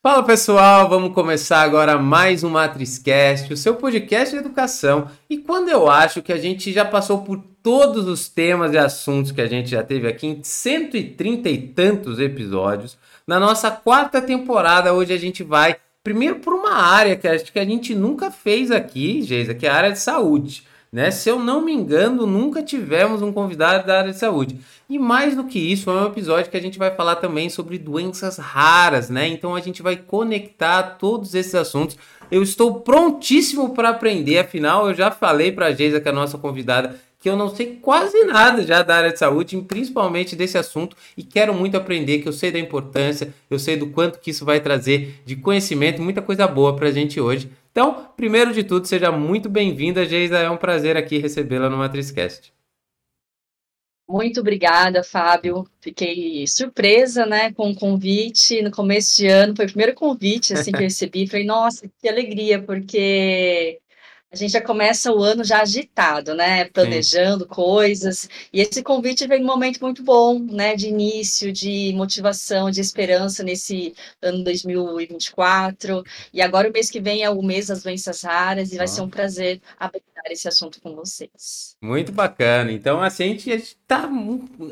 Fala pessoal, vamos começar agora mais um MatrizCast, o seu podcast de educação. E quando eu acho que a gente já passou por todos os temas e assuntos que a gente já teve aqui em 130 e tantos episódios, na nossa quarta temporada, hoje a gente vai primeiro por uma área que acho que a gente nunca fez aqui, Geisa, que é a área de saúde. Né? Se eu não me engano, nunca tivemos um convidado da área de saúde. E mais do que isso, é um episódio que a gente vai falar também sobre doenças raras, né? Então a gente vai conectar todos esses assuntos. Eu estou prontíssimo para aprender, afinal eu já falei para a Geisa, que é a nossa convidada, que eu não sei quase nada já da área de saúde, principalmente desse assunto, e quero muito aprender, que eu sei da importância, eu sei do quanto que isso vai trazer de conhecimento, muita coisa boa para a gente hoje. Então, primeiro de tudo, seja muito bem-vinda, Geisa, é um prazer aqui recebê-la no MatrizCast. Muito obrigada, Fábio. Fiquei surpresa, né, com o convite no começo de ano. Foi o primeiro convite assim que eu recebi. Falei, nossa, que alegria, porque a gente já começa o ano já agitado, né? Planejando Sim. coisas. E esse convite vem num momento muito bom, né? De início, de motivação, de esperança nesse ano 2024. E agora o mês que vem é o mês das doenças raras e vai ser um prazer abordar esse assunto com vocês. Muito bacana. Então, assim, a gente está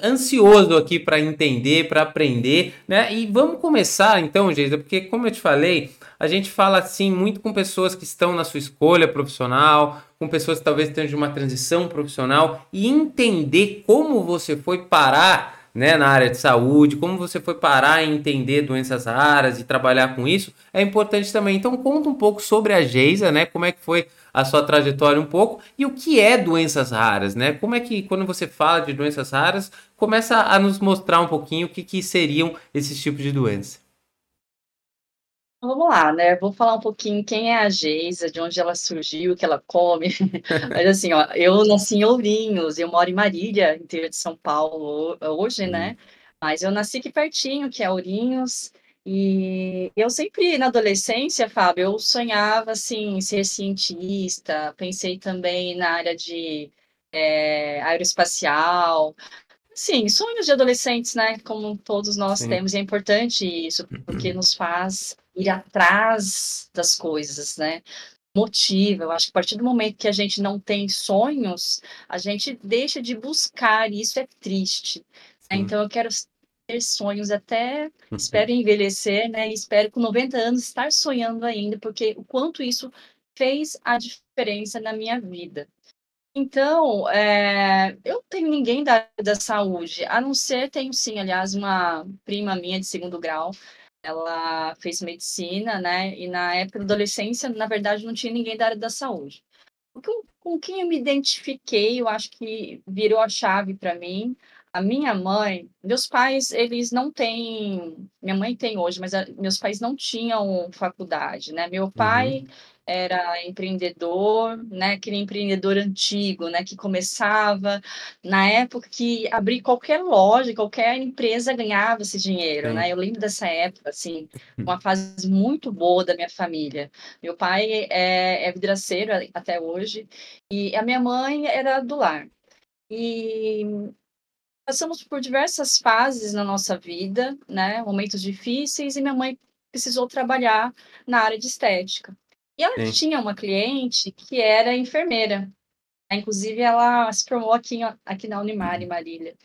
ansioso aqui para entender, para aprender, né? E vamos começar então, Geisa, porque como eu te falei, a gente fala assim muito com pessoas que estão na sua escolha profissional, com pessoas que talvez tenham de uma transição profissional e entender como você foi parar né, na área de saúde, como você foi parar em entender doenças raras e trabalhar com isso, é importante também. Então conta um pouco sobre a Geisa, né? Como é que foi a sua trajetória um pouco e o que é doenças raras, né? Como é que quando você fala de doenças raras, começa a nos mostrar um pouquinho o que, que seriam esses tipos de doenças. Vamos lá, né? Vou falar um pouquinho quem é a Geisa, de onde ela surgiu, o que ela come. Mas assim, ó, eu nasci em Ourinhos, eu moro em Marília, interior de São Paulo, hoje, né? Uhum. Mas eu nasci aqui pertinho, que é Ourinhos. E eu sempre, na adolescência, Fábio, eu sonhava, assim, ser cientista. Pensei também na área de é, aeroespacial. Sim, sonhos de adolescentes, né? Como todos nós Sim. temos, e é importante isso, porque nos faz ir atrás das coisas, né? Motiva. Eu acho que a partir do momento que a gente não tem sonhos, a gente deixa de buscar, e isso é triste. Né? Então, eu quero ter sonhos até, uhum. espero envelhecer, né? E espero com 90 anos estar sonhando ainda, porque o quanto isso fez a diferença na minha vida. Então, é, eu tenho ninguém da, da saúde, a não ser, tenho sim, aliás, uma prima minha de segundo grau, ela fez medicina, né? E na época da adolescência, na verdade, não tinha ninguém da área da saúde. Com, com quem eu me identifiquei, eu acho que virou a chave para mim. A minha mãe, meus pais, eles não têm. Minha mãe tem hoje, mas a, meus pais não tinham faculdade, né? Meu pai. Uhum era empreendedor, né, aquele empreendedor antigo, né, que começava na época que abrir qualquer loja, qualquer empresa ganhava esse dinheiro, Sim. né? Eu lembro dessa época, assim, uma fase muito boa da minha família. Meu pai é, é vidraceiro até hoje e a minha mãe era do lar. E passamos por diversas fases na nossa vida, né? Momentos difíceis e minha mãe precisou trabalhar na área de estética. E ela Sim. tinha uma cliente que era enfermeira. Inclusive, ela se formou aqui, aqui na Unimar, em. Marília.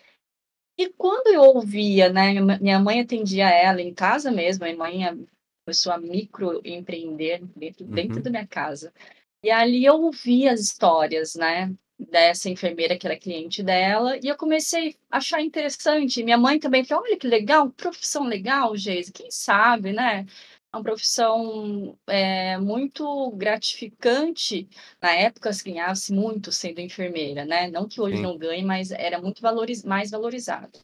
E quando eu ouvia, né, minha mãe atendia ela em casa mesmo, minha mãe começou a microempreender dentro, uhum. dentro da minha casa. E ali eu ouvia as histórias, né, dessa enfermeira que era cliente dela, e eu comecei a achar interessante. Minha mãe também falou: olha que legal, profissão legal, Geise, quem sabe, né? Uma profissão é, muito gratificante. Na época, se ganhava-se muito sendo enfermeira, né? Não que hoje Sim. não ganhe, mas era muito valoriz mais valorizado.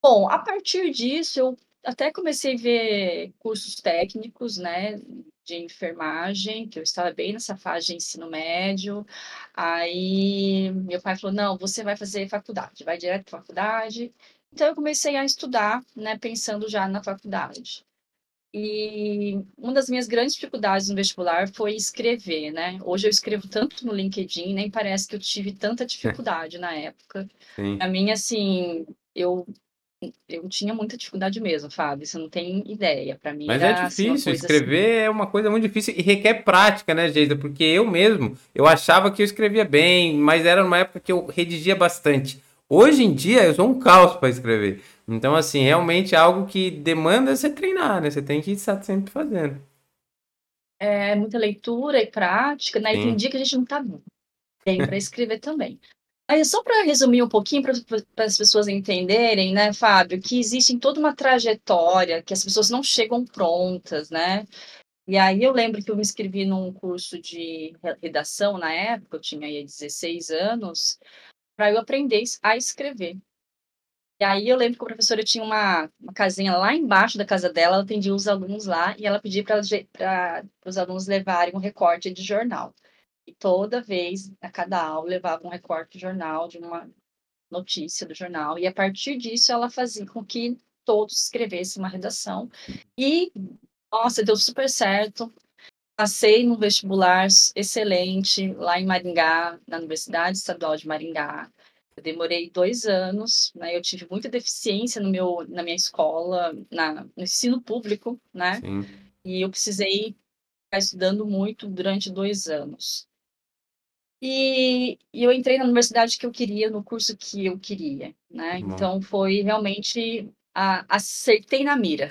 Bom, a partir disso, eu até comecei a ver cursos técnicos, né? De enfermagem, que eu estava bem nessa fase de ensino médio. Aí meu pai falou: não, você vai fazer faculdade, vai direto para faculdade. Então eu comecei a estudar, né, pensando já na faculdade. E uma das minhas grandes dificuldades no vestibular foi escrever, né? Hoje eu escrevo tanto no LinkedIn, nem parece que eu tive tanta dificuldade na época. Sim. A minha, assim, eu eu tinha muita dificuldade mesmo, Fábio, você não tem ideia. Para mim Mas é assim, difícil, assim escrever é uma coisa muito difícil e requer prática, né, Geisa? Porque eu mesmo, eu achava que eu escrevia bem, mas era numa época que eu redigia bastante. Hoje em dia eu sou um caos para escrever. Então, assim, realmente é algo que demanda você treinar, né? Você tem que estar sempre fazendo. É, muita leitura e prática, né? E tem Sim. dia que a gente não tá bem para escrever também. Aí, só para resumir um pouquinho, para as pessoas entenderem, né, Fábio, que existe toda uma trajetória, que as pessoas não chegam prontas, né? E aí eu lembro que eu me inscrevi num curso de redação na época, eu tinha aí 16 anos, para eu aprender a escrever. E aí eu lembro que a professora tinha uma, uma casinha lá embaixo da casa dela, ela atendia os alunos lá e ela pedia para os alunos levarem um recorte de jornal. E toda vez, a cada aula, levava um recorte de jornal, de uma notícia do jornal. E a partir disso, ela fazia com que todos escrevessem uma redação. E, nossa, deu super certo. Passei no vestibular excelente lá em Maringá, na Universidade Estadual de Maringá. Eu demorei dois anos, né? Eu tive muita deficiência no meu, na minha escola, na, no ensino público, né? Sim. E eu precisei ficar estudando muito durante dois anos. E, e eu entrei na universidade que eu queria, no curso que eu queria, né? Bom. Então foi realmente a, acertei na mira.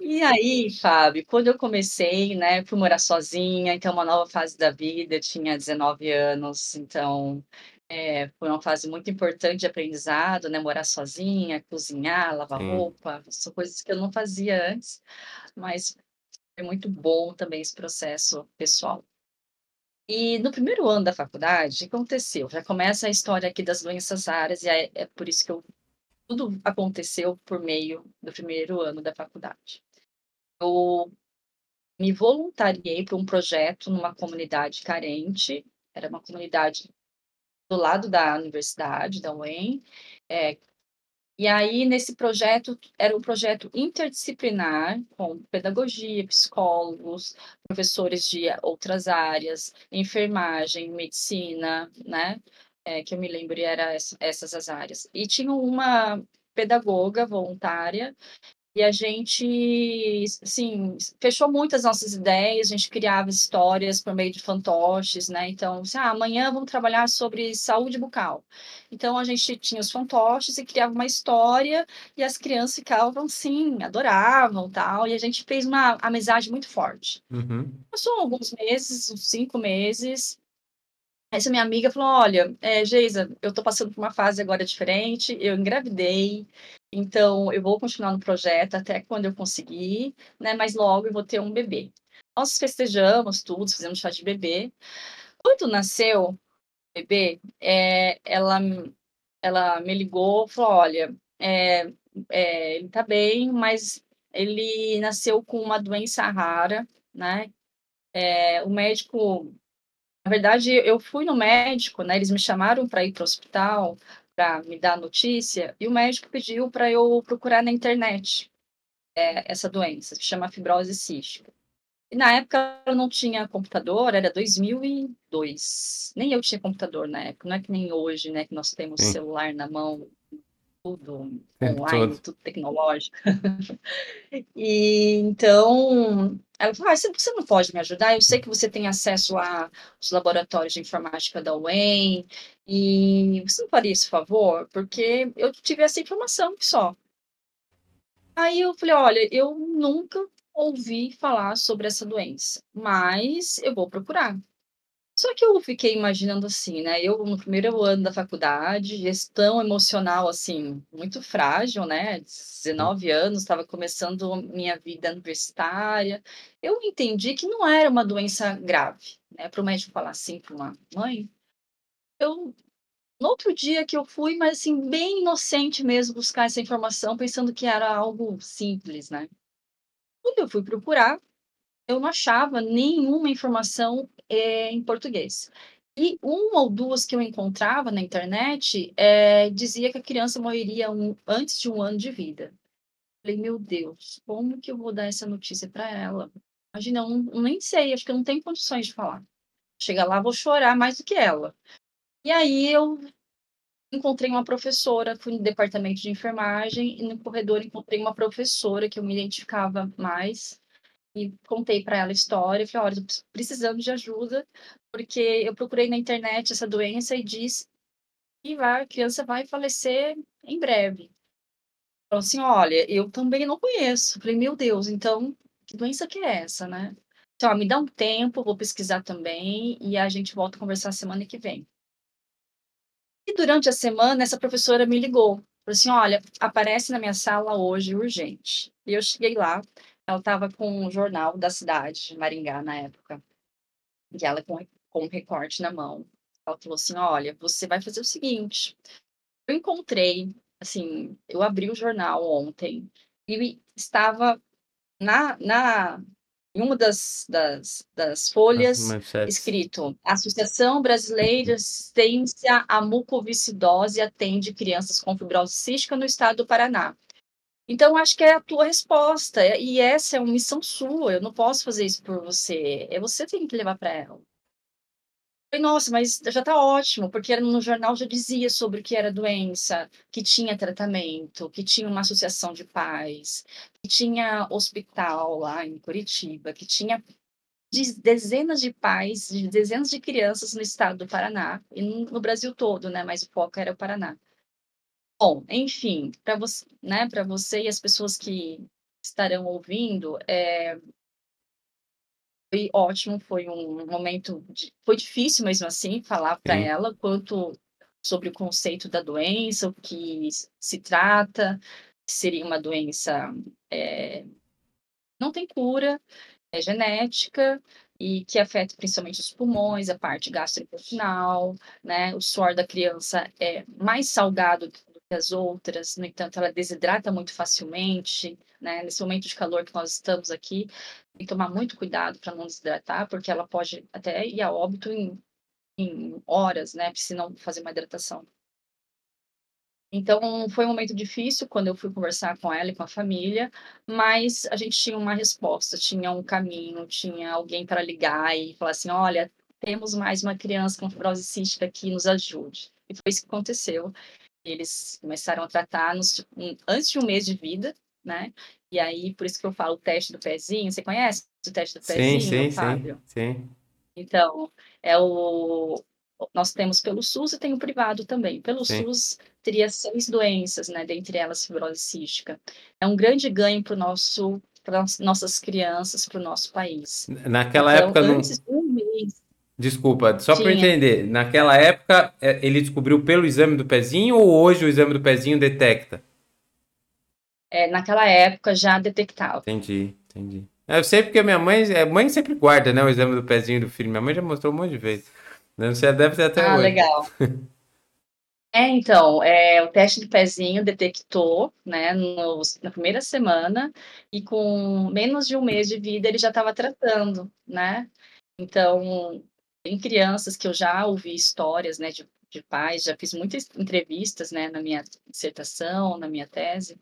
e aí, Fábio, quando eu comecei, né, fui morar sozinha, então uma nova fase da vida, tinha 19 anos, então é, foi uma fase muito importante de aprendizado, né? Morar sozinha, cozinhar, lavar Sim. roupa, são coisas que eu não fazia antes, mas foi muito bom também esse processo pessoal. E no primeiro ano da faculdade, o que aconteceu? Já começa a história aqui das doenças raras, e é, é por isso que eu, tudo aconteceu por meio do primeiro ano da faculdade. Eu me voluntariei para um projeto numa comunidade carente, era uma comunidade do lado da universidade, da UEM, é, e aí, nesse projeto, era um projeto interdisciplinar, com pedagogia, psicólogos, professores de outras áreas, enfermagem, medicina, né? É, que eu me lembro, era essas as áreas. E tinha uma pedagoga voluntária e a gente, assim, fechou muitas nossas ideias, a gente criava histórias por meio de fantoches, né? Então, assim, ah, amanhã vamos trabalhar sobre saúde bucal. Então, a gente tinha os fantoches e criava uma história e as crianças ficavam, sim, adoravam tal. E a gente fez uma amizade muito forte. Uhum. Passou alguns meses, uns cinco meses, essa minha amiga falou: Olha, é, Geisa, eu estou passando por uma fase agora diferente, eu engravidei, então eu vou continuar no projeto até quando eu conseguir, né? Mas logo eu vou ter um bebê. Nós festejamos tudo, fizemos chá de bebê. Quando nasceu o bebê, é, ela, ela me ligou falou: Olha, é, é, ele está bem, mas ele nasceu com uma doença rara, né? É, o médico na verdade, eu fui no médico, né? Eles me chamaram para ir para o hospital para me dar notícia e o médico pediu para eu procurar na internet é, essa doença, que chama fibrose cística. E na época eu não tinha computador, era 2002. Nem eu tinha computador na época, não é que nem hoje, né? Que nós temos Sim. celular na mão, tudo É, online, tudo. tudo tecnológico. e então, ela falou: ah, você não pode me ajudar? Eu sei que você tem acesso aos laboratórios de informática da UEM, e você não faria esse favor? Porque eu tive essa informação só. Aí eu falei: olha, eu nunca ouvi falar sobre essa doença, mas eu vou procurar. Só que eu fiquei imaginando assim, né? Eu, no primeiro ano da faculdade, gestão emocional, assim, muito frágil, né? 19 anos, estava começando minha vida universitária. Eu entendi que não era uma doença grave, né? Para o médico falar assim para uma mãe. Eu, no outro dia que eu fui, mas assim, bem inocente mesmo, buscar essa informação, pensando que era algo simples, né? Quando eu fui procurar, eu não achava nenhuma informação é, em português. E uma ou duas que eu encontrava na internet é, dizia que a criança morreria um, antes de um ano de vida. Falei, meu Deus, como que eu vou dar essa notícia para ela? Imagina, eu, não, eu nem sei, acho que eu não tenho condições de falar. Chega lá, vou chorar mais do que ela. E aí eu encontrei uma professora, fui no departamento de enfermagem e no corredor encontrei uma professora que eu me identificava mais e contei para ela a história, falei, olha, eu precisando de ajuda, porque eu procurei na internet essa doença e disse que a criança vai falecer em breve. Falou assim, olha, eu também não conheço. Falei, meu Deus, então, que doença que é essa, né? Então, me dá um tempo, vou pesquisar também e a gente volta a conversar semana que vem. E durante a semana, essa professora me ligou. Falou assim: olha, aparece na minha sala hoje urgente. E eu cheguei lá, ela estava com um jornal da cidade, de Maringá, na época. E ela com, com um recorte na mão. Ela falou assim: olha, você vai fazer o seguinte. Eu encontrei, assim, eu abri o jornal ontem e estava na, na em uma das, das, das folhas, escrito: Associação Brasileira de Assistência à Mucoviscidose atende crianças com fibrose cística no estado do Paraná. Então, acho que é a tua resposta, e essa é uma missão sua, eu não posso fazer isso por você, é você que tem que levar para ela. Falei, nossa, mas já está ótimo, porque no jornal já dizia sobre o que era doença, que tinha tratamento, que tinha uma associação de pais, que tinha hospital lá em Curitiba, que tinha dezenas de pais, de dezenas de crianças no estado do Paraná e no Brasil todo, né? Mas o foco era o Paraná. Bom, enfim, para você, né? Para você e as pessoas que estarão ouvindo, é, foi ótimo, foi um momento, de, foi difícil mesmo assim falar para ela quanto sobre o conceito da doença, o que se trata, seria uma doença é, não tem cura, é genética e que afeta principalmente os pulmões, a parte gastrointestinal, né? O suor da criança é mais salgado as outras, no entanto, ela desidrata muito facilmente, né? Nesse momento de calor que nós estamos aqui, tem que tomar muito cuidado para não desidratar, porque ela pode até ir a óbito em, em horas, né? Se não fazer uma hidratação. Então, foi um momento difícil quando eu fui conversar com ela e com a família, mas a gente tinha uma resposta, tinha um caminho, tinha alguém para ligar e falar assim: olha, temos mais uma criança com fibrose cística que nos ajude. E foi isso que aconteceu. Eles começaram a tratar nos, antes de um mês de vida, né? E aí, por isso que eu falo o teste do pezinho. Você conhece o teste do pezinho, sim, sim, Fábio? Sim, sim. Então, é o... Nós temos pelo SUS e tem o privado também. Pelo sim. SUS, teria seis doenças, né? Dentre elas, fibrose cística. É um grande ganho para nosso para nossas crianças, para o nosso país. Naquela então, época antes não... um mês. Desculpa, só para entender. Naquela época, é, ele descobriu pelo exame do pezinho ou hoje o exame do pezinho detecta? é, naquela época já detectava. Entendi, entendi. Eu sei porque minha mãe, a é, mãe sempre guarda, né, o exame do pezinho do filho. Minha mãe já mostrou um monte de vezes. Não sei, deve ter até ah, hoje. legal. é, então, é, o teste do pezinho detectou, né, no, na primeira semana e com menos de um mês de vida ele já estava tratando, né? Então, tem crianças que eu já ouvi histórias, né, de, de pais, já fiz muitas entrevistas, né, na minha dissertação, na minha tese,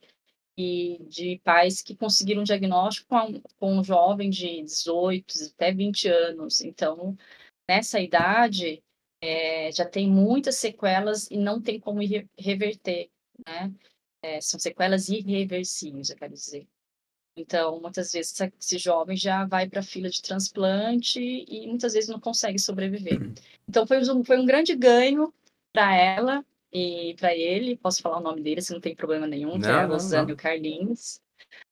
e de pais que conseguiram um diagnóstico com, com um jovem de 18 até 20 anos. Então, nessa idade, é, já tem muitas sequelas e não tem como reverter, né? É, são sequelas irreversíveis, eu quero dizer. Então, muitas vezes esse jovem já vai para a fila de transplante e muitas vezes não consegue sobreviver. Uhum. Então, foi um, foi um grande ganho para ela e para ele, posso falar o nome dele, se não tem problema nenhum, não, que é a Rosane e o Carlinhos.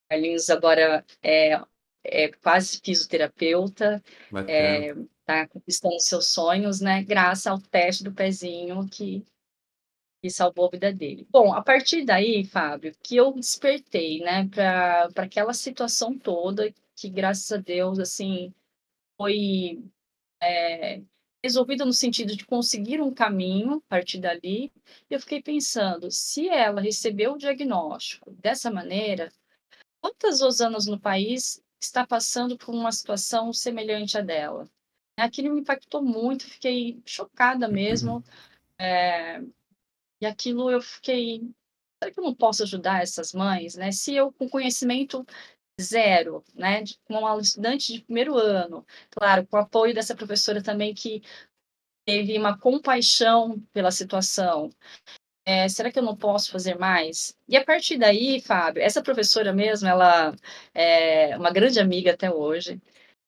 Carlinhos agora é, é quase fisioterapeuta, está é, conquistando seus sonhos, né? Graças ao teste do pezinho que, que salvou a vida dele. Bom, a partir daí, Fábio, que eu despertei, né, para aquela situação toda, que graças a Deus, assim, foi é, resolvida no sentido de conseguir um caminho a partir dali. Eu fiquei pensando, se ela recebeu o diagnóstico dessa maneira, quantas Osanas no país está passando por uma situação semelhante à dela? Aquilo me impactou muito, fiquei chocada mesmo. É, e aquilo eu fiquei, será que eu não posso ajudar essas mães, né? Se eu, com conhecimento zero, né, com uma estudante de primeiro ano, claro, com o apoio dessa professora também que teve uma compaixão pela situação. é, será que eu não posso fazer mais? E a partir daí, Fábio, essa professora mesmo, ela é uma grande amiga até hoje.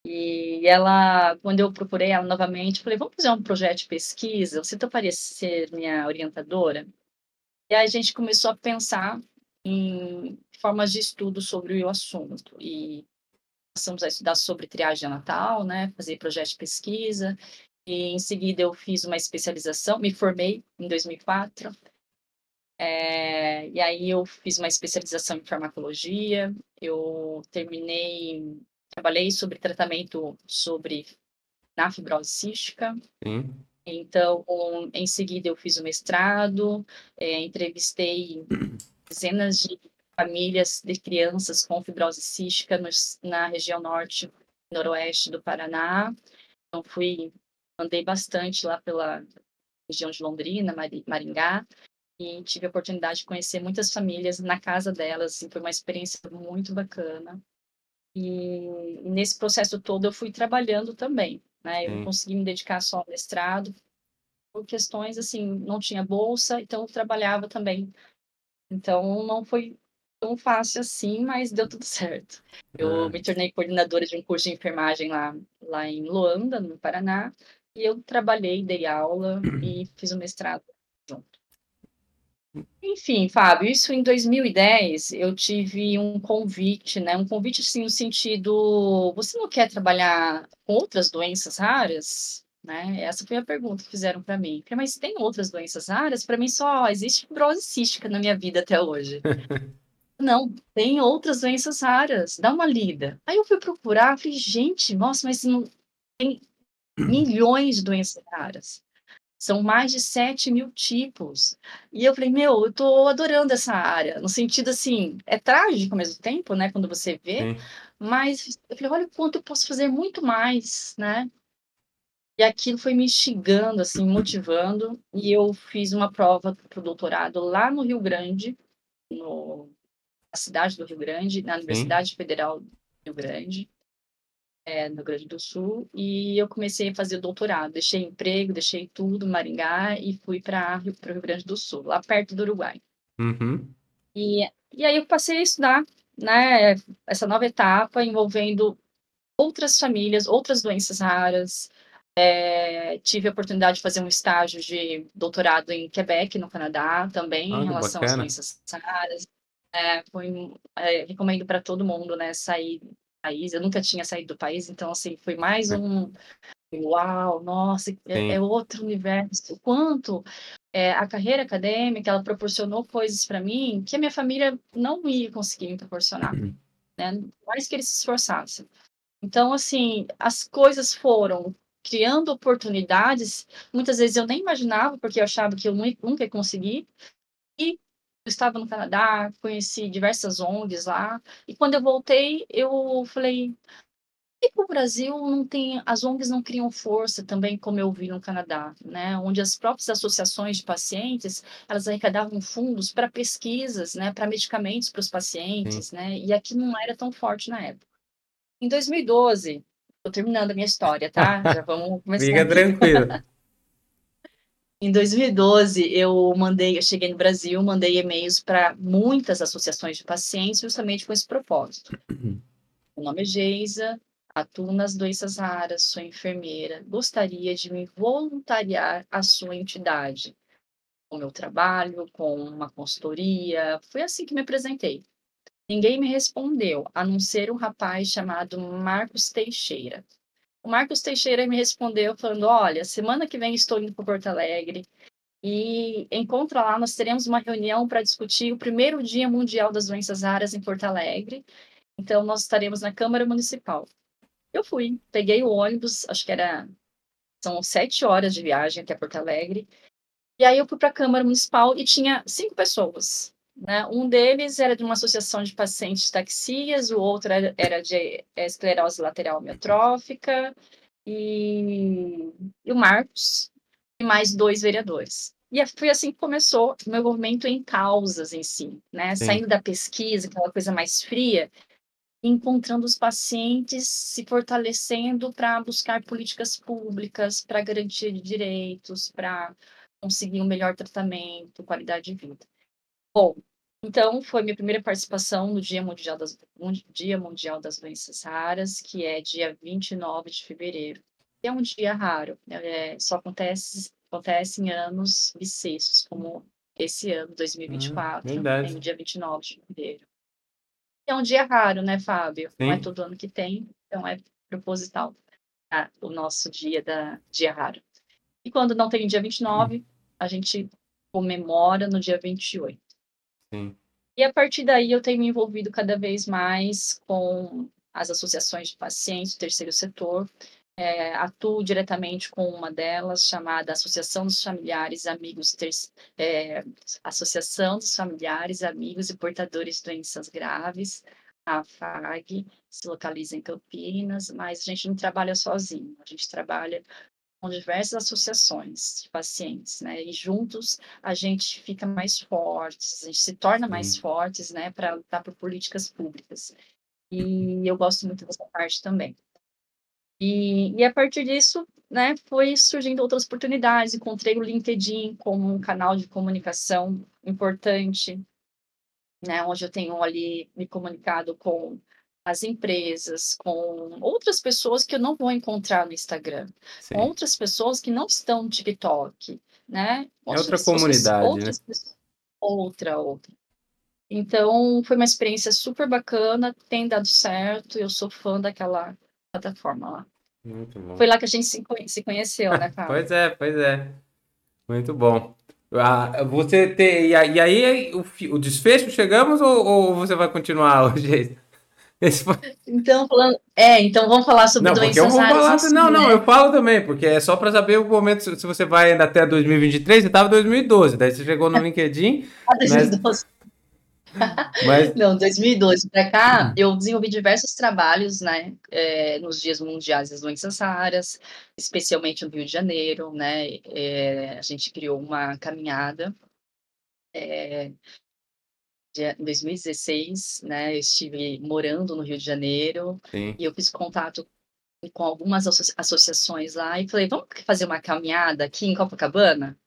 E ela, quando eu procurei ela novamente, falei, vamos fazer um projeto de pesquisa? Você toparia ser minha orientadora? E aí a gente começou a pensar em formas de estudo sobre o assunto. E passamos a estudar sobre triagem natal, né? Fazer projeto de pesquisa. E em seguida eu fiz uma especialização, me formei em 2004. É, e aí eu fiz uma especialização em farmacologia. Eu terminei trabalhei sobre tratamento sobre na fibrose cística. Sim. Então, em seguida, eu fiz o mestrado, é, entrevistei dezenas de famílias de crianças com fibrose cística no, na região norte e noroeste do Paraná. Então, fui, andei bastante lá pela região de Londrina, Maringá, e tive a oportunidade de conhecer muitas famílias na casa delas. Assim, foi uma experiência muito bacana. E, nesse processo todo eu fui trabalhando também, né? Eu não consegui me dedicar só ao mestrado por questões assim, não tinha bolsa, então eu trabalhava também. Então não foi tão fácil assim, mas deu tudo certo. Eu ah. me tornei coordenadora de um curso de enfermagem lá, lá em Luanda, no Paraná, e eu trabalhei, dei aula e fiz o mestrado. Enfim, Fábio, isso em 2010 eu tive um convite, né? Um convite assim no sentido, você não quer trabalhar com outras doenças raras? Né? Essa foi a pergunta que fizeram para mim. Mas tem outras doenças raras? Para mim só existe fibrose cística na minha vida até hoje. não, tem outras doenças raras. Dá uma lida. Aí eu fui procurar, falei, gente, nossa, mas não tem milhões de doenças raras. São mais de 7 mil tipos. E eu falei, meu, eu tô adorando essa área. No sentido assim, é trágico ao mesmo tempo, né? Quando você vê. Sim. Mas eu falei, olha o quanto eu posso fazer muito mais, né? E aquilo foi me instigando, assim, motivando. E eu fiz uma prova para o doutorado lá no Rio Grande, no, na cidade do Rio Grande, na Universidade Sim. Federal do Rio Grande é, no Rio Grande do Sul, e eu comecei a fazer doutorado. Deixei emprego, deixei tudo, Maringá, e fui para o Rio Grande do Sul, lá perto do Uruguai. Uhum. E, e aí eu passei a estudar né, essa nova etapa envolvendo outras famílias, outras doenças raras. É, tive a oportunidade de fazer um estágio de doutorado em Quebec, no Canadá, também, ah, em relação bacana. às doenças raras. É, foi, é, recomendo para todo mundo, né, sair país, eu nunca tinha saído do país, então, assim, foi mais um. Uau, nossa, é, é outro universo. O quanto é, a carreira acadêmica ela proporcionou coisas para mim que a minha família não ia conseguir me proporcionar, uhum. né? Mais que eles se esforçassem. Então, assim, as coisas foram criando oportunidades. Muitas vezes eu nem imaginava, porque eu achava que eu nunca ia conseguir. E estava no Canadá, conheci diversas ONGs lá, e quando eu voltei, eu falei, e o Brasil não tem, as ONGs não criam força também, como eu vi no Canadá, né, onde as próprias associações de pacientes, elas arrecadavam fundos para pesquisas, né, para medicamentos para os pacientes, Sim. né, e aqui não era tão forte na época. Em 2012, estou terminando a minha história, tá? Já vamos começar. Fica tranquilo. Em 2012, eu mandei, eu cheguei no Brasil, mandei e-mails para muitas associações de pacientes, justamente com esse propósito. Uhum. Meu nome é Geisa, atuo nas doenças raras, sou enfermeira, gostaria de me voluntariar à sua entidade, com meu trabalho, com uma consultoria. Foi assim que me apresentei. Ninguém me respondeu, a não ser um rapaz chamado Marcos Teixeira. O Marcos Teixeira me respondeu falando: Olha, semana que vem estou indo para Porto Alegre e encontro lá, nós teremos uma reunião para discutir o primeiro Dia Mundial das Doenças Raras em Porto Alegre. Então, nós estaremos na Câmara Municipal. Eu fui, peguei o ônibus, acho que era. São sete horas de viagem até Porto Alegre. E aí eu fui para a Câmara Municipal e tinha cinco pessoas. Né? Um deles era de uma associação de pacientes taxias, o outro era, de esclerose lateral amiotrófica, e, e o Marcos, e mais dois vereadores. E foi assim que começou o meu movimento em causas em si, né? Saindo da pesquisa, aquela coisa mais fria, encontrando os pacientes, se fortalecendo para buscar políticas públicas, para garantia de direitos, para conseguir um melhor tratamento, qualidade de vida. Bom, então foi minha primeira participação no Dia Mundial das, Dia Mundial das Doenças Raras, que é dia 29 de fevereiro. É um dia raro, né? é, só acontece, acontece em anos bissextos, como esse ano, 2024, hum, tem o dia 29 de fevereiro. É um dia raro, né, Fábio? Sim. Não é todo ano que tem, então é proposital tá? o nosso dia da dia raro. E quando não tem dia 29, hum. a gente comemora no dia 28. Sim. E a partir daí eu tenho me envolvido cada vez mais com as associações de pacientes terceiro setor. É, atuo diretamente com uma delas, chamada Associação dos Familiares, Amigos, Ter é, Associação dos Familiares, Amigos e Portadores de Doenças Graves, a FAG, se localiza em Campinas, mas a gente não trabalha sozinho, a gente trabalha com diversas associações de pacientes, né? E juntos a gente fica mais fortes, a gente se torna mais fortes, né, para lutar por políticas públicas. E eu gosto muito dessa parte também. E, e a partir disso, né, foi surgindo outras oportunidades. Encontrei o LinkedIn como um canal de comunicação importante, né, onde eu tenho ali me comunicado com as empresas, com outras pessoas que eu não vou encontrar no Instagram, Sim. outras pessoas que não estão no TikTok, né? é outra comunidade, outras né? Pessoas, outra, outra. Então, foi uma experiência super bacana, tem dado certo, eu sou fã daquela plataforma lá. Muito bom. Foi lá que a gente se conheceu, né, cara? pois é, pois é. Muito bom. Ah, você tem. E aí, o, o desfecho chegamos ou, ou você vai continuar hoje? Foi... Então, falando. É, então vamos falar sobre não, doenças falar, assim, Não, não, né? eu falo também, porque é só para saber o momento, se você vai ainda até 2023, você estava em 2012, daí você chegou no LinkedIn. ah, 2012. Mas... Mas... Não, 2012 para cá, hum. eu desenvolvi diversos trabalhos, né, é, nos Dias Mundiais das Doenças Raras, especialmente no Rio de Janeiro, né, é, a gente criou uma caminhada é, em 2016, né, eu estive morando no Rio de Janeiro Sim. e eu fiz contato com algumas associações lá e falei, vamos fazer uma caminhada aqui em Copacabana?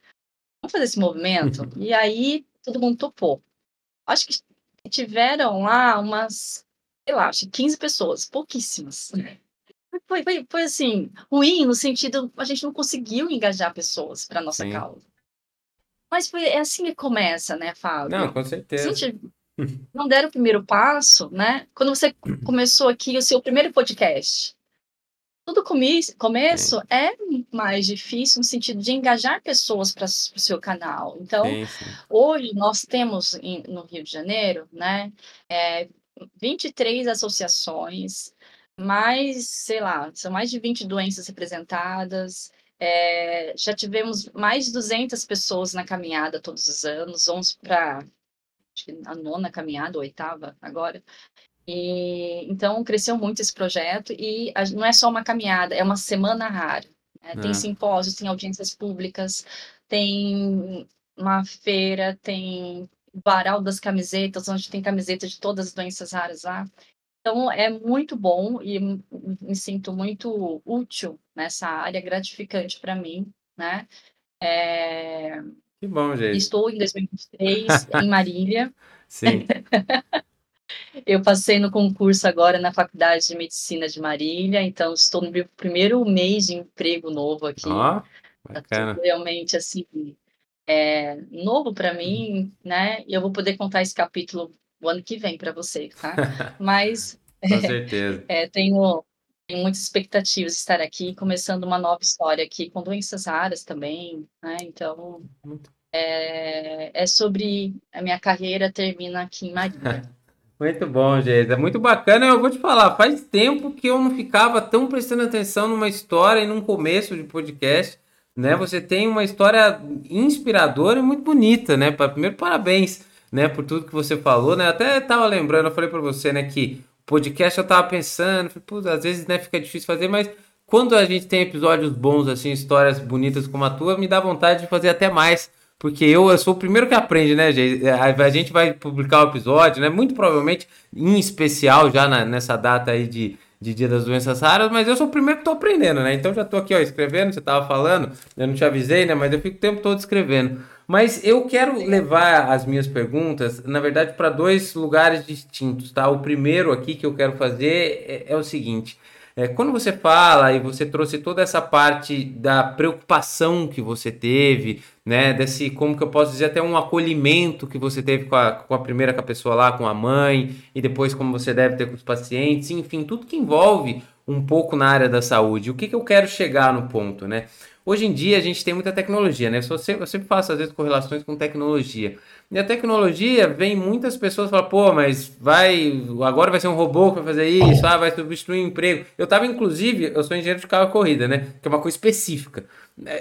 Vamos fazer esse movimento? e aí todo mundo topou. Acho que tiveram lá umas, sei lá, acho que 15 pessoas, pouquíssimas. Foi, foi, foi assim, ruim no sentido, a gente não conseguiu engajar pessoas para nossa Sim. causa. Mas foi, é assim que começa, né, Fábio? Não, com certeza. Gente, não deram o primeiro passo, né? Quando você começou aqui o seu primeiro podcast, todo começo, começo é mais difícil no sentido de engajar pessoas para o seu canal. Então, sim, sim. hoje nós temos em, no Rio de Janeiro, né, é, 23 associações, mais, sei lá, são mais de 20 doenças representadas, é, já tivemos mais de 200 pessoas na caminhada todos os anos, vamos para a nona caminhada, oitava agora. E, então, cresceu muito esse projeto e a, não é só uma caminhada, é uma semana rara. Né? Tem é. simpósios, tem audiências públicas, tem uma feira, tem varal das camisetas, onde tem camiseta de todas as doenças raras lá. Então, é muito bom e me sinto muito útil nessa área, gratificante para mim, né? É... Que bom, gente. Estou em 2023 em Marília. Sim. Eu passei no concurso agora na Faculdade de Medicina de Marília, então estou no meu primeiro mês de emprego novo aqui. Ó, oh, bacana. Tá realmente assim, é, novo para mim, né? E eu vou poder contar esse capítulo o ano que vem para você, tá? Mas Com certeza. É, tenho, tenho muitas expectativas de estar aqui, começando uma nova história aqui, com doenças raras também, né? Então, é, é sobre a minha carreira termina aqui em Marília. Muito bom, gente. É muito bacana. Eu vou te falar, faz tempo que eu não ficava tão prestando atenção numa história e num começo de podcast, né? Você tem uma história inspiradora e muito bonita, né? Primeiro, parabéns né, por tudo que você falou, né? Até tava lembrando, eu falei para você, né, que podcast eu tava pensando, às vezes, né, fica difícil fazer, mas quando a gente tem episódios bons, assim, histórias bonitas como a tua, me dá vontade de fazer até mais, porque eu, eu sou o primeiro que aprende, né, gente? A, gente vai publicar o episódio, né, muito provavelmente, em especial, já na, nessa data aí de, de Dia das Doenças Raras, mas eu sou o primeiro que estou aprendendo, né? Então já estou aqui, ó, escrevendo, você estava falando, eu não te avisei, né? Mas eu fico o tempo todo escrevendo. Mas eu quero levar as minhas perguntas, na verdade, para dois lugares distintos, tá? O primeiro aqui que eu quero fazer é, é o seguinte. É, quando você fala e você trouxe toda essa parte da preocupação que você teve, né, desse, como que eu posso dizer, até um acolhimento que você teve com a, com a primeira com a pessoa lá, com a mãe, e depois como você deve ter com os pacientes, enfim, tudo que envolve um pouco na área da saúde. O que, que eu quero chegar no ponto, né? Hoje em dia a gente tem muita tecnologia, né? Eu sempre, faço às vezes correlações com tecnologia. E a tecnologia vem muitas pessoas falam, pô, mas vai. Agora vai ser um robô que vai fazer isso, ah, vai substituir o emprego. Eu tava, inclusive, eu sou engenheiro de carro corrida, né? Que é uma coisa específica.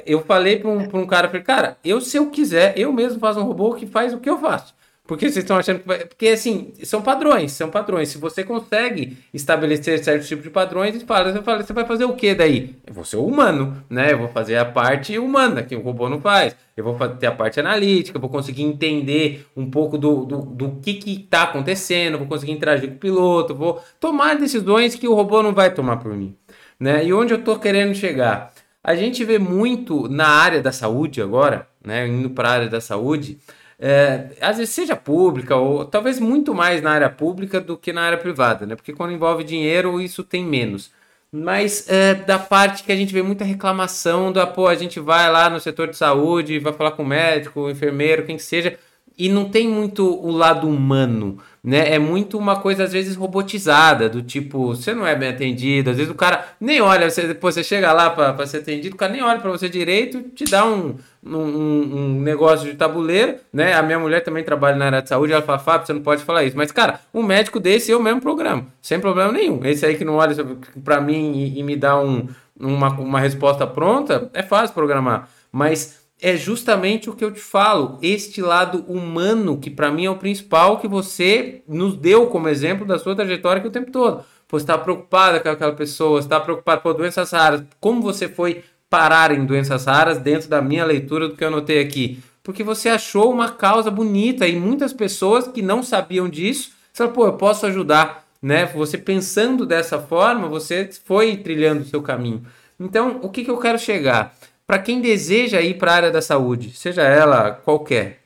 Eu falei para um, pra um cara, falei, cara, eu se eu quiser, eu mesmo faço um robô que faz o que eu faço. Porque vocês estão achando que vai... Porque, assim, são padrões, são padrões. Se você consegue estabelecer certos tipos de padrões, você vai fazer o que daí? Eu vou ser humano, né? Eu vou fazer a parte humana, que o robô não faz. Eu vou ter a parte analítica, vou conseguir entender um pouco do, do, do que está acontecendo, vou conseguir interagir com o piloto, vou tomar decisões que o robô não vai tomar por mim. Né? E onde eu estou querendo chegar? A gente vê muito na área da saúde agora, né? Indo para a área da saúde, é, às vezes seja pública ou talvez muito mais na área pública do que na área privada, né? Porque quando envolve dinheiro isso tem menos. Mas é, da parte que a gente vê muita reclamação da, pô, a gente vai lá no setor de saúde, vai falar com o médico, o enfermeiro, quem que seja, e não tem muito o lado humano, né? É muito uma coisa, às vezes, robotizada, do tipo, você não é bem atendido, às vezes o cara nem olha, você, depois você chega lá para ser atendido, o cara nem olha para você direito, te dá um, um, um, negócio de tabuleiro, né? A minha mulher também trabalha na área de saúde, ela fala, Fábio, você não pode falar isso. Mas, cara, um médico desse eu mesmo programa, sem problema nenhum. Esse aí que não olha para mim e, e, me dá um, uma, uma resposta pronta, é fácil programar. Mas é justamente o que eu te falo, este lado humano que para mim é o principal que você nos deu como exemplo da sua trajetória que o tempo todo. Você está preocupada com aquela pessoa, está preocupado por doenças raras, como você foi parar em doenças raras dentro da minha leitura do que eu anotei aqui? Porque você achou uma causa bonita e muitas pessoas que não sabiam disso, falaram, pô, eu posso ajudar, né? Você pensando dessa forma, você foi trilhando o seu caminho. Então, o que, que eu quero chegar? Para quem deseja ir para a área da saúde, seja ela qualquer,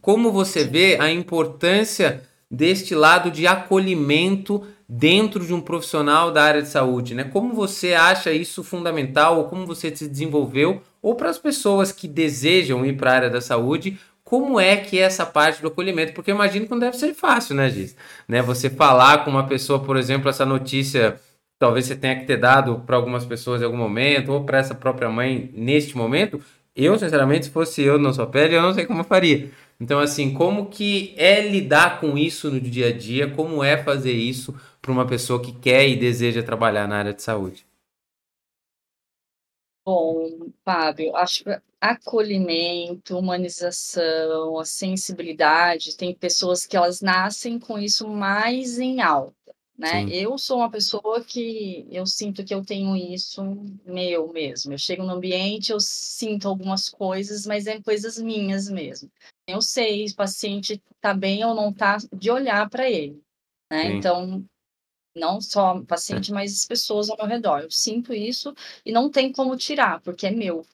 como você vê a importância deste lado de acolhimento dentro de um profissional da área de saúde, né? Como você acha isso fundamental ou como você se desenvolveu ou para as pessoas que desejam ir para a área da saúde, como é que é essa parte do acolhimento? Porque eu imagino que não deve ser fácil, né, Giz? Né? Você falar com uma pessoa, por exemplo, essa notícia talvez você tenha que ter dado para algumas pessoas em algum momento, ou para essa própria mãe neste momento, eu, sinceramente, se fosse eu na sua pele, eu não sei como eu faria. Então, assim, como que é lidar com isso no dia a dia? Como é fazer isso para uma pessoa que quer e deseja trabalhar na área de saúde? Bom, Fábio, acho que acolhimento, humanização, a sensibilidade, tem pessoas que elas nascem com isso mais em alta né? Sim. Eu sou uma pessoa que eu sinto que eu tenho isso meu mesmo. Eu chego no ambiente, eu sinto algumas coisas, mas é coisas minhas mesmo. Eu sei se o paciente está bem ou não está de olhar para ele, né? Sim. Então, não só o paciente, mas as pessoas ao meu redor. Eu sinto isso e não tem como tirar, porque é meu.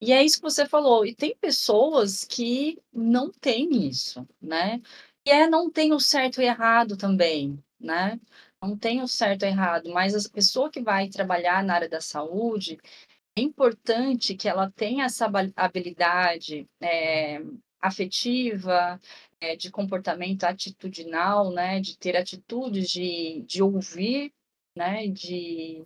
E é isso que você falou. E tem pessoas que não têm isso, né? E é não tem o certo e errado também né? Não tem o certo ou errado, mas a pessoa que vai trabalhar na área da saúde, é importante que ela tenha essa habilidade é, afetiva, é, de comportamento atitudinal, né? De ter atitudes de, de ouvir, né? De,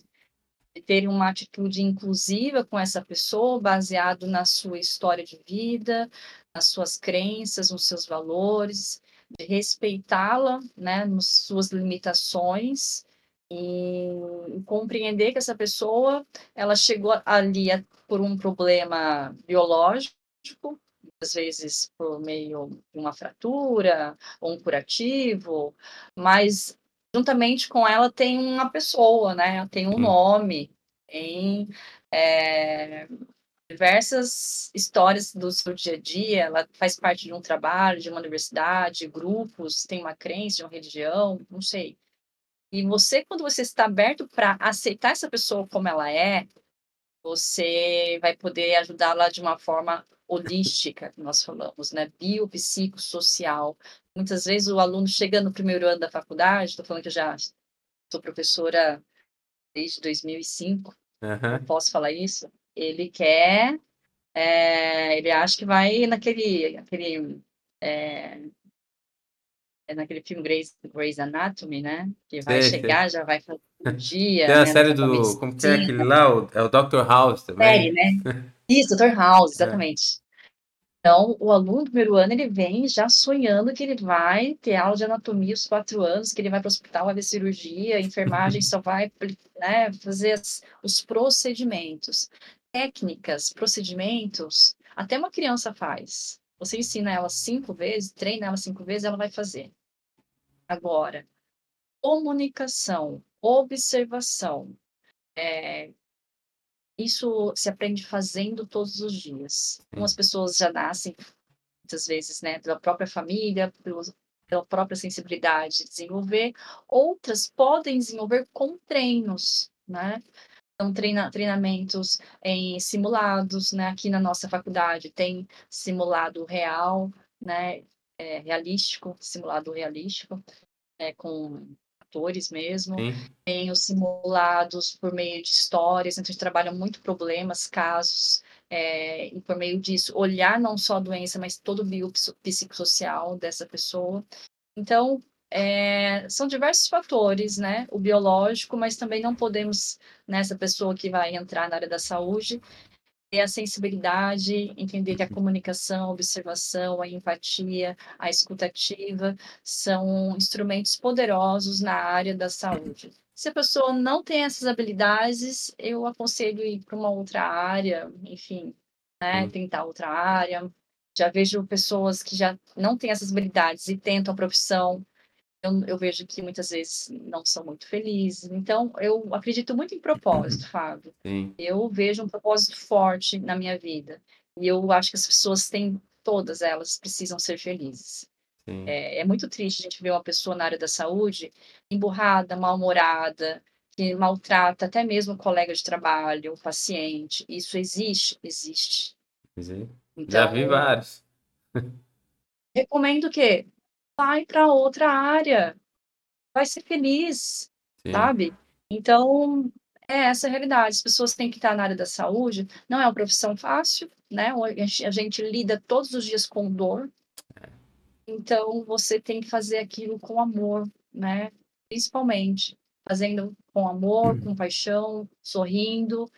ter uma atitude inclusiva com essa pessoa, baseado na sua história de vida, nas suas crenças, nos seus valores de respeitá-la, né, nas suas limitações e, compreender que essa pessoa ela chegou ali por um problema biológico, às vezes por meio de uma fratura ou um curativo, mas juntamente com ela tem uma pessoa, né? Tem um nome, tem é, diversas histórias do seu dia a dia, ela faz parte de um trabalho, de uma universidade, grupos, tem uma crença, de uma religião, não sei. E você, quando você está aberto para aceitar essa pessoa como ela é, você vai poder ajudá-la de uma forma holística, que nós falamos, né? Biopsicossocial. Muitas vezes o aluno chega no primeiro ano da faculdade, estou falando que eu já sou professora desde 2005, uhum. posso falar isso? Ele quer, é, ele acha que vai naquele, aquele, é, é naquele filme Grey's, Grey's Anatomy, né? Que vai sei, chegar, sei. já vai fazer dia. Tem a né? série do. Como que é aquele lá? O, é o Dr. House também. Série, né? Isso, Dr. House, é. exatamente. É. Então, o aluno do primeiro ano, ele vem já sonhando que ele vai ter aula de anatomia aos quatro anos, que ele vai para o hospital, vai ver cirurgia, enfermagem só vai né, fazer as, os procedimentos. Técnicas, procedimentos, até uma criança faz. Você ensina ela cinco vezes, treina ela cinco vezes, ela vai fazer. Agora, comunicação, observação, é, isso se aprende fazendo todos os dias. Umas pessoas já nascem, muitas vezes, né, pela própria família, pela própria sensibilidade de desenvolver, outras podem desenvolver com treinos, né? Então, treina, treinamentos em simulados, né? Aqui na nossa faculdade tem simulado real, né? É, realístico, simulado realístico, é, com atores mesmo, Sim. tem os simulados por meio de histórias, então a gente trabalha muito problemas, casos, é, e por meio disso, olhar não só a doença, mas todo o biopsicossocial dessa pessoa. Então, é, são diversos fatores, né? O biológico, mas também não podemos, nessa né, pessoa que vai entrar na área da saúde, ter a sensibilidade, entender que a comunicação, a observação, a empatia, a escutativa são instrumentos poderosos na área da saúde. Se a pessoa não tem essas habilidades, eu aconselho ir para uma outra área, enfim, né, tentar outra área. Já vejo pessoas que já não têm essas habilidades e tentam a profissão eu, eu, vejo que muitas vezes não são muito felizes. Então, eu acredito muito em propósito, Fábio. Sim. Eu vejo um propósito forte na minha vida. E eu acho que as pessoas têm, todas elas precisam ser felizes. É, é, muito triste a gente ver uma pessoa na área da saúde emburrada, mal-humorada, que maltrata até mesmo o colega de trabalho, o paciente. Isso existe? Existe. Então, Já vi vários. Recomendo que vai para outra área, vai ser feliz, Sim. sabe? Então, é essa a realidade. As pessoas têm que estar na área da saúde, não é uma profissão fácil, né? A gente lida todos os dias com dor. É. Então, você tem que fazer aquilo com amor, né? Principalmente fazendo com amor, uhum. com paixão, sorrindo.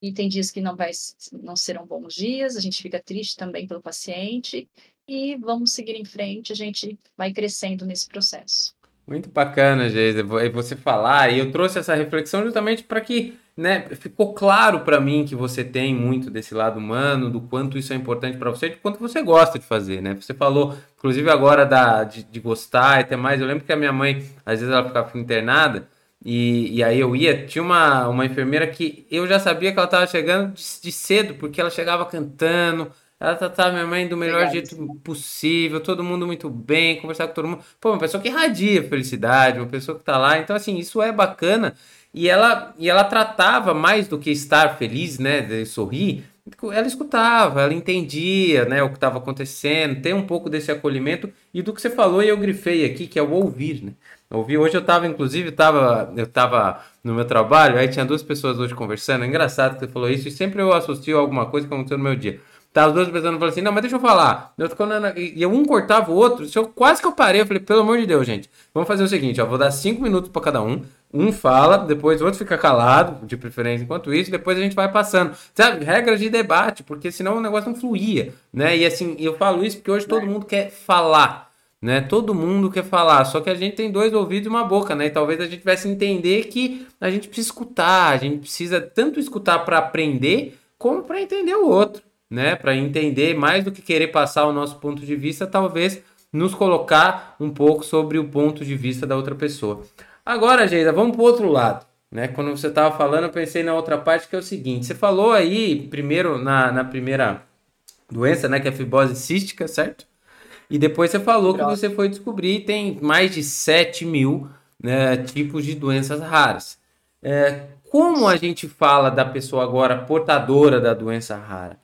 E tem dias que não vai não serão bons dias, a gente fica triste também pelo paciente e vamos seguir em frente, a gente vai crescendo nesse processo. Muito bacana, Geisa, você falar, e eu trouxe essa reflexão justamente para que, né, ficou claro para mim que você tem muito desse lado humano, do quanto isso é importante para você, do quanto você gosta de fazer, né? Você falou, inclusive agora da, de, de gostar e até mais, eu lembro que a minha mãe, às vezes ela ficava internada, e, e aí eu ia, tinha uma, uma enfermeira que eu já sabia que ela estava chegando de, de cedo, porque ela chegava cantando, ela tratava minha mãe do melhor jeito possível, todo mundo muito bem, conversar com todo mundo. Pô, uma pessoa que irradia felicidade, uma pessoa que tá lá. Então, assim, isso é bacana. E ela, e ela tratava mais do que estar feliz, né, de sorrir. Ela escutava, ela entendia, né, o que estava acontecendo, tem um pouco desse acolhimento. E do que você falou, e eu grifei aqui, que é o ouvir, né? Ouvir. Hoje eu estava, inclusive, tava, eu estava no meu trabalho, aí tinha duas pessoas hoje conversando. É engraçado que você falou isso, e sempre eu associo alguma coisa que aconteceu no meu dia. Tá, os dois pensando, assim, não, mas deixa eu falar. Eu e um cortava o outro, eu, quase que eu parei, eu falei, pelo amor de Deus, gente, vamos fazer o seguinte, ó, vou dar cinco minutos para cada um, um fala, depois o outro fica calado, de preferência enquanto isso, depois a gente vai passando. Sabe, regras de debate, porque senão o negócio não fluía, né? E assim, eu falo isso porque hoje todo mundo quer falar, né? Todo mundo quer falar, só que a gente tem dois ouvidos e uma boca, né? E talvez a gente tivesse entender que a gente precisa escutar, a gente precisa tanto escutar para aprender, como para entender o outro né? Para entender mais do que querer passar o nosso ponto de vista, talvez nos colocar um pouco sobre o ponto de vista da outra pessoa. Agora, Geisa, vamos para o outro lado. Né? Quando você estava falando, eu pensei na outra parte que é o seguinte: você falou aí, primeiro, na, na primeira doença, né? Que é a fibrose cística, certo? E depois você falou que você foi descobrir tem mais de 7 mil né, tipos de doenças raras. É, como a gente fala da pessoa agora portadora da doença rara?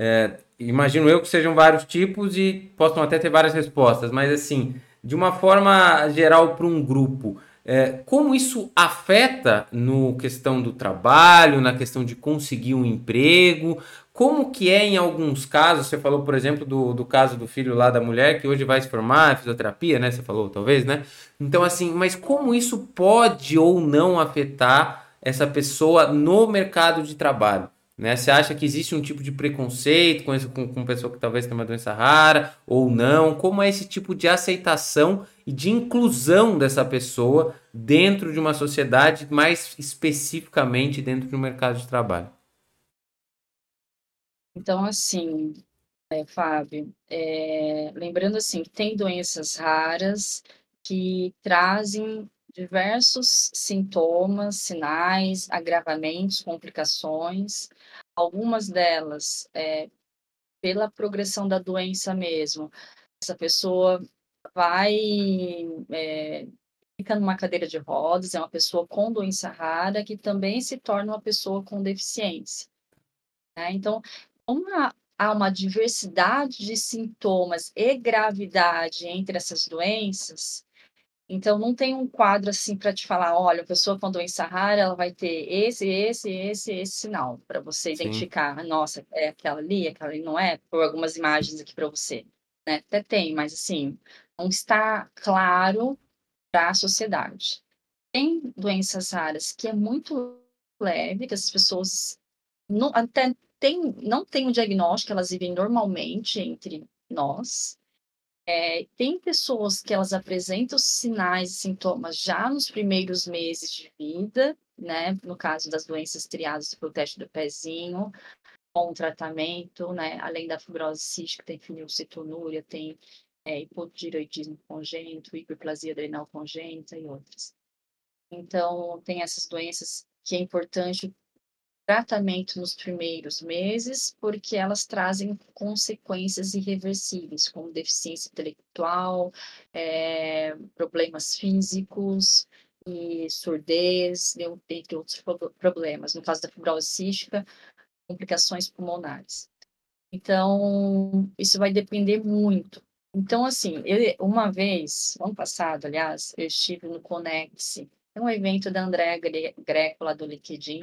É, imagino eu que sejam vários tipos e possam até ter várias respostas, mas assim, de uma forma geral para um grupo, é, como isso afeta no questão do trabalho, na questão de conseguir um emprego? Como que é em alguns casos? Você falou, por exemplo, do, do caso do filho lá da mulher que hoje vai se formar, fisioterapia, né? Você falou, talvez, né? Então, assim, mas como isso pode ou não afetar essa pessoa no mercado de trabalho? Né? Você acha que existe um tipo de preconceito com, isso, com, com pessoa que talvez tenha uma doença rara ou não? Como é esse tipo de aceitação e de inclusão dessa pessoa dentro de uma sociedade, mais especificamente dentro do mercado de trabalho? Então, assim, é, Fábio, é, lembrando assim, que tem doenças raras que trazem diversos sintomas, sinais, agravamentos, complicações, algumas delas é, pela progressão da doença mesmo. Essa pessoa vai é, fica numa cadeira de rodas, é uma pessoa com doença rara que também se torna uma pessoa com deficiência. Né? Então, como há uma diversidade de sintomas e gravidade entre essas doenças, então, não tem um quadro assim para te falar, olha, a pessoa com doença rara, ela vai ter esse, esse, esse, esse sinal, para você Sim. identificar, nossa, é aquela ali, aquela ali não é, por algumas imagens aqui para você. Né? Até tem, mas assim, não está claro para a sociedade. Tem doenças raras que é muito leve, que as pessoas não, até tem, não têm o diagnóstico, elas vivem normalmente entre nós, é, tem pessoas que elas apresentam sinais e sintomas já nos primeiros meses de vida, né? No caso das doenças triadas pelo teste do pezinho, com tratamento, né? Além da fibrose cística, tem fenilcetonúria, tem é, hipotireoidismo congênito, hiperplasia adrenal congênita e outras. Então, tem essas doenças que é importante tratamento nos primeiros meses, porque elas trazem consequências irreversíveis, como deficiência intelectual, é, problemas físicos e surdez, entre outros problemas. No caso da fibrose cística, complicações pulmonares. Então, isso vai depender muito. Então, assim, eu, uma vez, ano passado, aliás, eu estive no Conex, um evento da Andréa Greco, lá do LinkedIn,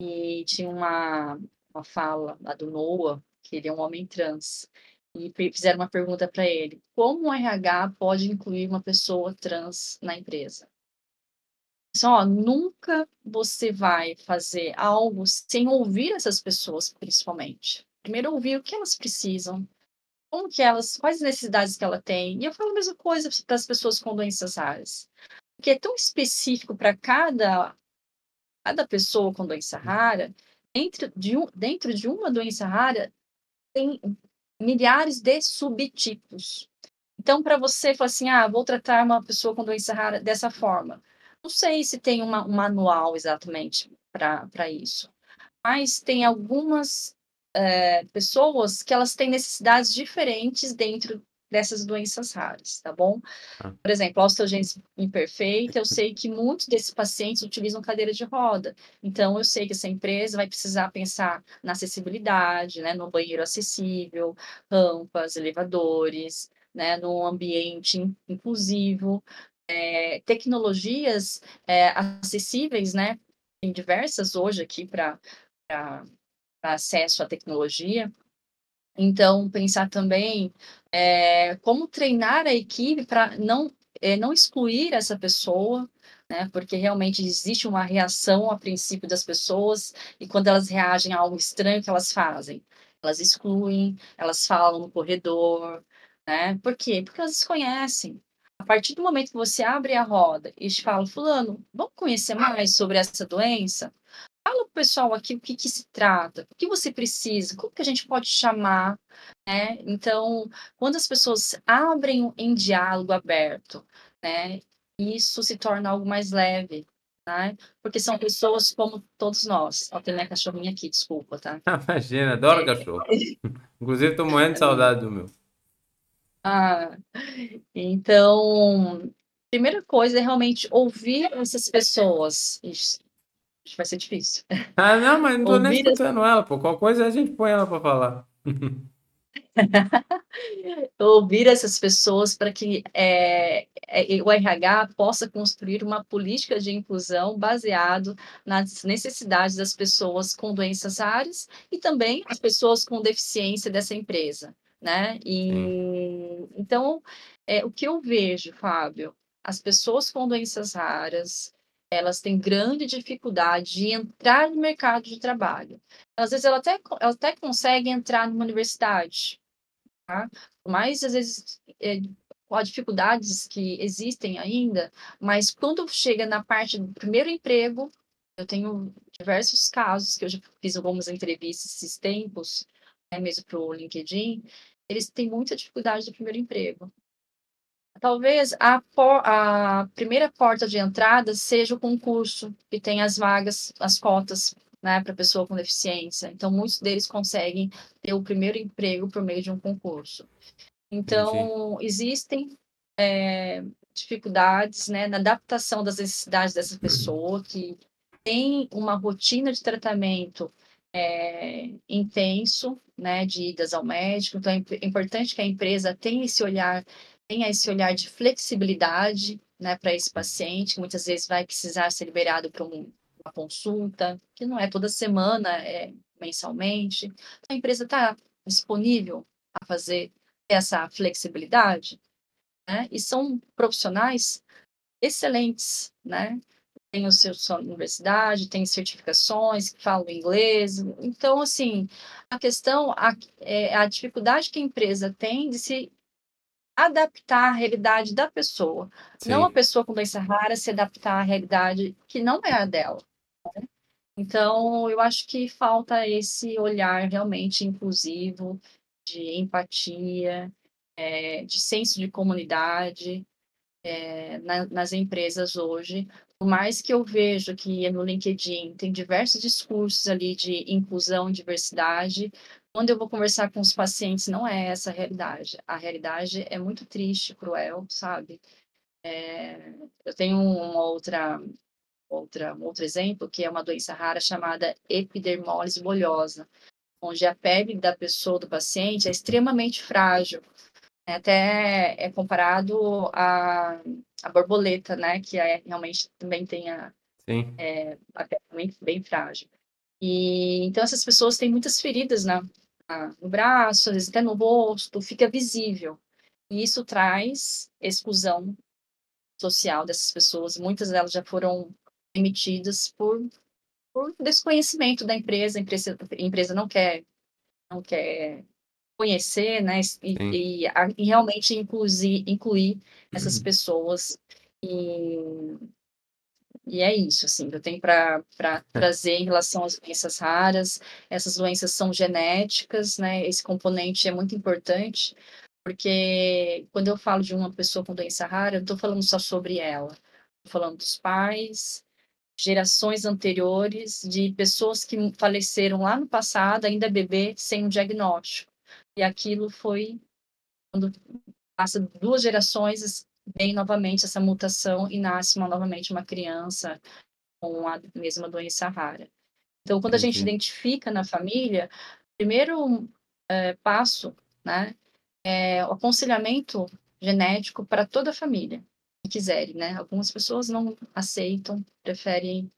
e tinha uma, uma fala lá do Noah, que ele é um homem trans, e fizeram uma pergunta para ele: como o RH pode incluir uma pessoa trans na empresa? Só, nunca você vai fazer algo sem ouvir essas pessoas, principalmente. Primeiro ouvir o que elas precisam, como que elas, quais necessidades que ela tem. E eu falo a mesma coisa para as pessoas com doenças raras. Porque é tão específico para cada cada pessoa com doença rara, dentro de, um, dentro de uma doença rara, tem milhares de subtipos. Então, para você falar assim, ah, vou tratar uma pessoa com doença rara dessa forma. Não sei se tem uma, um manual exatamente para isso, mas tem algumas é, pessoas que elas têm necessidades diferentes dentro dessas doenças raras, tá bom? Ah. Por exemplo, a osteogênese imperfeita, eu sei que muitos desses pacientes utilizam cadeira de roda. Então, eu sei que essa empresa vai precisar pensar na acessibilidade, né, no banheiro acessível, rampas, elevadores, né, no ambiente inclusivo, é, tecnologias é, acessíveis, né, tem diversas hoje aqui para acesso à tecnologia. Então, pensar também é, como treinar a equipe para não, é, não excluir essa pessoa, né? Porque realmente existe uma reação a princípio das pessoas e quando elas reagem a algo estranho que elas fazem, elas excluem, elas falam no corredor, né? Por quê? Porque elas desconhecem. A partir do momento que você abre a roda e te fala, fulano, vamos conhecer mais sobre essa doença? Fala para o pessoal aqui o que, que se trata, o que você precisa, como que a gente pode chamar, né? Então, quando as pessoas abrem em diálogo aberto, né, isso se torna algo mais leve, né? Porque são pessoas como todos nós. Ó, tem minha cachorrinha aqui, desculpa, tá? Imagina, adoro é. cachorro. Inclusive, estou morrendo de saudade do meu. Ah, então, primeira coisa é realmente ouvir essas pessoas. Ixi, vai ser difícil. Ah, não, mas não tô nem escutando ela, pô. Qualquer coisa a gente põe ela para falar. ouvir essas pessoas para que é, é, o RH possa construir uma política de inclusão baseado nas necessidades das pessoas com doenças raras e também as pessoas com deficiência dessa empresa, né? E então é, o que eu vejo, Fábio, as pessoas com doenças raras elas têm grande dificuldade de entrar no mercado de trabalho. Às vezes ela até, ela até consegue entrar numa universidade, tá? Mas às vezes é, as dificuldades que existem ainda, mas quando chega na parte do primeiro emprego, eu tenho diversos casos que eu já fiz algumas entrevistas esses tempos, né, mesmo para o LinkedIn, eles têm muita dificuldade do primeiro emprego. Talvez a, a primeira porta de entrada seja o concurso, que tem as vagas, as cotas né, para pessoa com deficiência. Então, muitos deles conseguem ter o primeiro emprego por meio de um concurso. Então, existem é, dificuldades né, na adaptação das necessidades dessa pessoa, que tem uma rotina de tratamento é, intenso, né, de idas ao médico. Então, é importante que a empresa tenha esse olhar, tenha esse olhar de flexibilidade né, para esse paciente, que muitas vezes vai precisar ser liberado para um, uma consulta, que não é toda semana, é mensalmente. Então, a empresa está disponível a fazer essa flexibilidade, né? E são profissionais excelentes, né? Tem o sua universidade, tem certificações falam inglês. Então, assim, a questão, a, é a dificuldade que a empresa tem de se adaptar à realidade da pessoa. Sim. Não a pessoa com doença rara se adaptar à realidade que não é a dela. Né? Então, eu acho que falta esse olhar realmente inclusivo, de empatia, é, de senso de comunidade é, na, nas empresas hoje. Por mais que eu veja que no LinkedIn tem diversos discursos ali de inclusão, diversidade, quando eu vou conversar com os pacientes, não é essa a realidade. A realidade é muito triste, cruel, sabe? É, eu tenho uma outra, outra, um outro exemplo, que é uma doença rara chamada epidermólise bolhosa onde a pele da pessoa, do paciente, é extremamente frágil. Até é comparado à, à borboleta, né? Que é, realmente também tem a, é, a pele bem, bem frágil. E então essas pessoas têm muitas feridas na, na, no braço, às vezes até no rosto, fica visível. E isso traz exclusão social dessas pessoas. Muitas delas já foram demitidas por por desconhecimento da empresa, a empresa, a empresa não quer não quer conhecer, né, e, e, e realmente incluir, incluir essas uhum. pessoas e, e é isso, assim, que eu tenho para é. trazer em relação às doenças raras. Essas doenças são genéticas, né? Esse componente é muito importante, porque quando eu falo de uma pessoa com doença rara, eu não estou falando só sobre ela. Estou falando dos pais, gerações anteriores de pessoas que faleceram lá no passado, ainda bebê, sem um diagnóstico. E aquilo foi quando passa duas gerações, vem novamente essa mutação e nasce uma, novamente uma criança com a mesma doença rara. Então, quando a gente identifica na família, o primeiro é, passo, né, é o aconselhamento genético para toda a família quiserem, né? Algumas pessoas não aceitam, preferem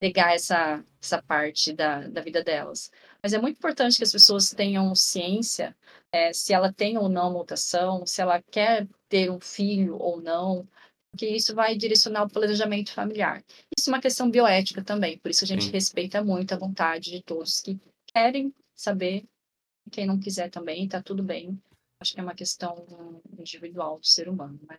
negar essa, essa parte da, da vida delas. Mas é muito importante que as pessoas tenham ciência é, se ela tem ou não mutação, se ela quer ter um filho ou não, porque isso vai direcionar o planejamento familiar. Isso é uma questão bioética também, por isso a gente Sim. respeita muito a vontade de todos que querem saber, quem não quiser também, tá tudo bem. Acho que é uma questão individual do ser humano. Né?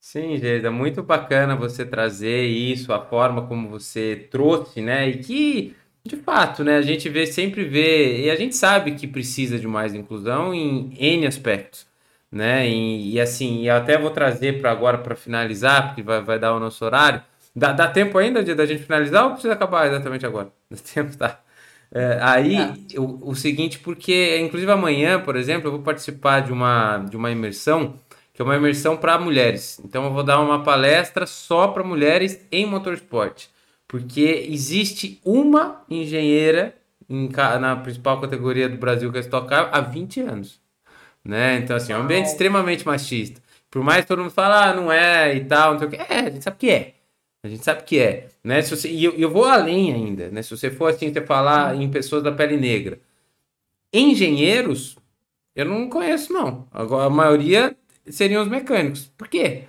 Sim, Geida, muito bacana você trazer isso, a forma como você trouxe, né? E que, de fato, né, a gente vê, sempre vê, e a gente sabe que precisa de mais inclusão em N aspectos, né? E, e assim, e até vou trazer para agora para finalizar, porque vai, vai dar o nosso horário. Dá, dá tempo ainda de, da gente finalizar ou precisa acabar exatamente agora? Dá tempo, tá? É, aí, é. o, o seguinte, porque, inclusive amanhã, por exemplo, eu vou participar de uma, de uma imersão que é uma imersão para mulheres. Então eu vou dar uma palestra só para mulheres em motorsport, porque existe uma engenheira em, na principal categoria do Brasil que é Stock Car há 20 anos. Né? Então, assim, é um ambiente extremamente machista. Por mais que todo mundo fale, ah, não é e tal, não sei o que. É, a gente sabe que é. A gente sabe que é. Né? Se você, e eu, eu vou além ainda, né? Se você for assim, você falar em pessoas da pele negra. Engenheiros, eu não conheço, não. Agora, a maioria seriam os mecânicos. Por quê?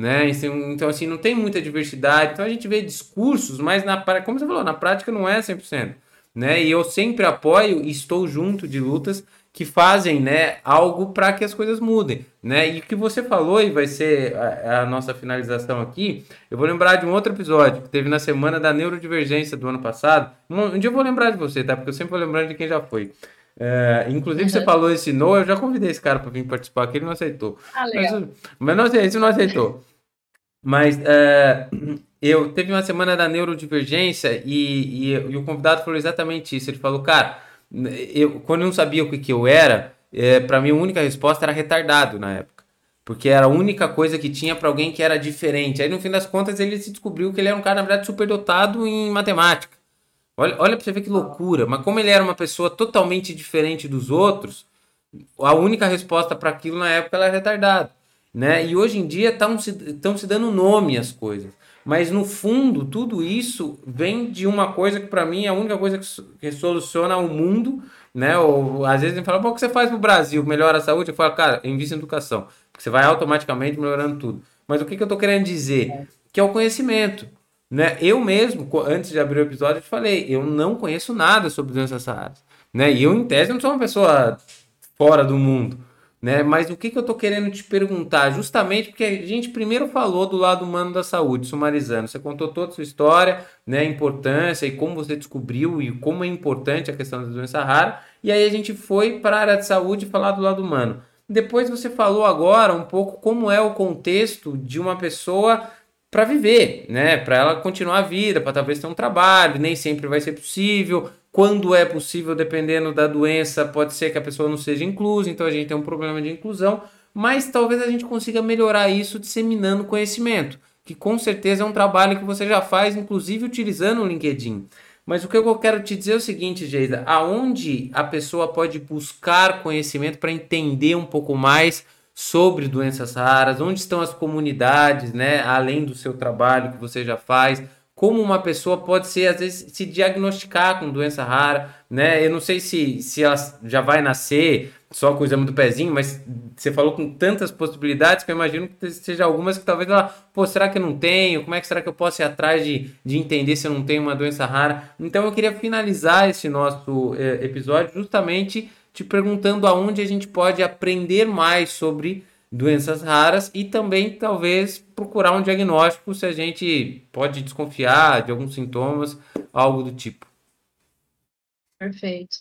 Né? Então, assim, não tem muita diversidade. Então, a gente vê discursos, mas, na, como você falou, na prática não é 100%. Né? E eu sempre apoio e estou junto de lutas que fazem né, algo para que as coisas mudem. Né? E o que você falou, e vai ser a, a, nossa finalização aqui, eu vou lembrar de um outro episódio que teve na semana da neurodivergência do ano passado. Um, um dia eu vou lembrar de você, tá? Porque eu sempre vou lembrando de quem já foi. É, inclusive, uhum. você falou esse no, eu já convidei esse cara para vir participar aqui, ele não aceitou. Ah. Mas, mas não, esse não aceitou. Mas é, eu teve uma semana da neurodivergência e, e, e, o convidado falou exatamente isso. Ele falou, cara, eu, quando eu não sabia o que, que eu era, é, para mim a única resposta era retardado na época. Porque era a única coisa que tinha para alguém que era diferente. Aí no fim das contas ele se descobriu que ele era um cara, na verdade, superdotado em matemática. Olha, olha pra você ver que loucura. Mas como ele era uma pessoa totalmente diferente dos outros, a única resposta para aquilo na época era retardado. Né? E hoje em dia estão se, se dando nome às coisas. Mas no fundo, tudo isso vem de uma coisa que para mim é a única coisa que, que soluciona o mundo, né? Ou às vezes gente fala, o que você faz no Brasil? Melhora a saúde? Eu falo, cara, invista em educação, porque você vai automaticamente melhorando tudo. Mas o que, que eu tô querendo dizer? Que é o conhecimento. Né? Eu mesmo, antes de abrir o episódio, eu te falei, eu não conheço nada sobre doenças raras. Né? E eu, em tese, não sou uma pessoa fora do mundo. Né? Mas o que, que eu estou querendo te perguntar? Justamente porque a gente primeiro falou do lado humano da saúde, sumarizando. Você contou toda a sua história, né? a importância e como você descobriu e como é importante a questão da doença rara. E aí a gente foi para a área de saúde falar do lado humano. Depois você falou agora um pouco como é o contexto de uma pessoa para viver, né? Para ela continuar a vida, para talvez ter um trabalho, nem sempre vai ser possível. Quando é possível, dependendo da doença, pode ser que a pessoa não seja inclusa, então a gente tem um problema de inclusão, mas talvez a gente consiga melhorar isso disseminando conhecimento, que com certeza é um trabalho que você já faz, inclusive utilizando o LinkedIn. Mas o que eu quero te dizer é o seguinte, Geida, aonde a pessoa pode buscar conhecimento para entender um pouco mais sobre doenças raras, onde estão as comunidades, né, além do seu trabalho que você já faz, como uma pessoa pode ser às vezes se diagnosticar com doença rara, né? Eu não sei se, se ela já vai nascer só com o exame do pezinho, mas você falou com tantas possibilidades que eu imagino que seja algumas que talvez ela, pô, será que eu não tenho? Como é que será que eu posso ir atrás de, de entender se eu não tenho uma doença rara? Então eu queria finalizar esse nosso eh, episódio justamente te perguntando aonde a gente pode aprender mais sobre doenças raras e também talvez procurar um diagnóstico se a gente pode desconfiar de alguns sintomas, algo do tipo. Perfeito.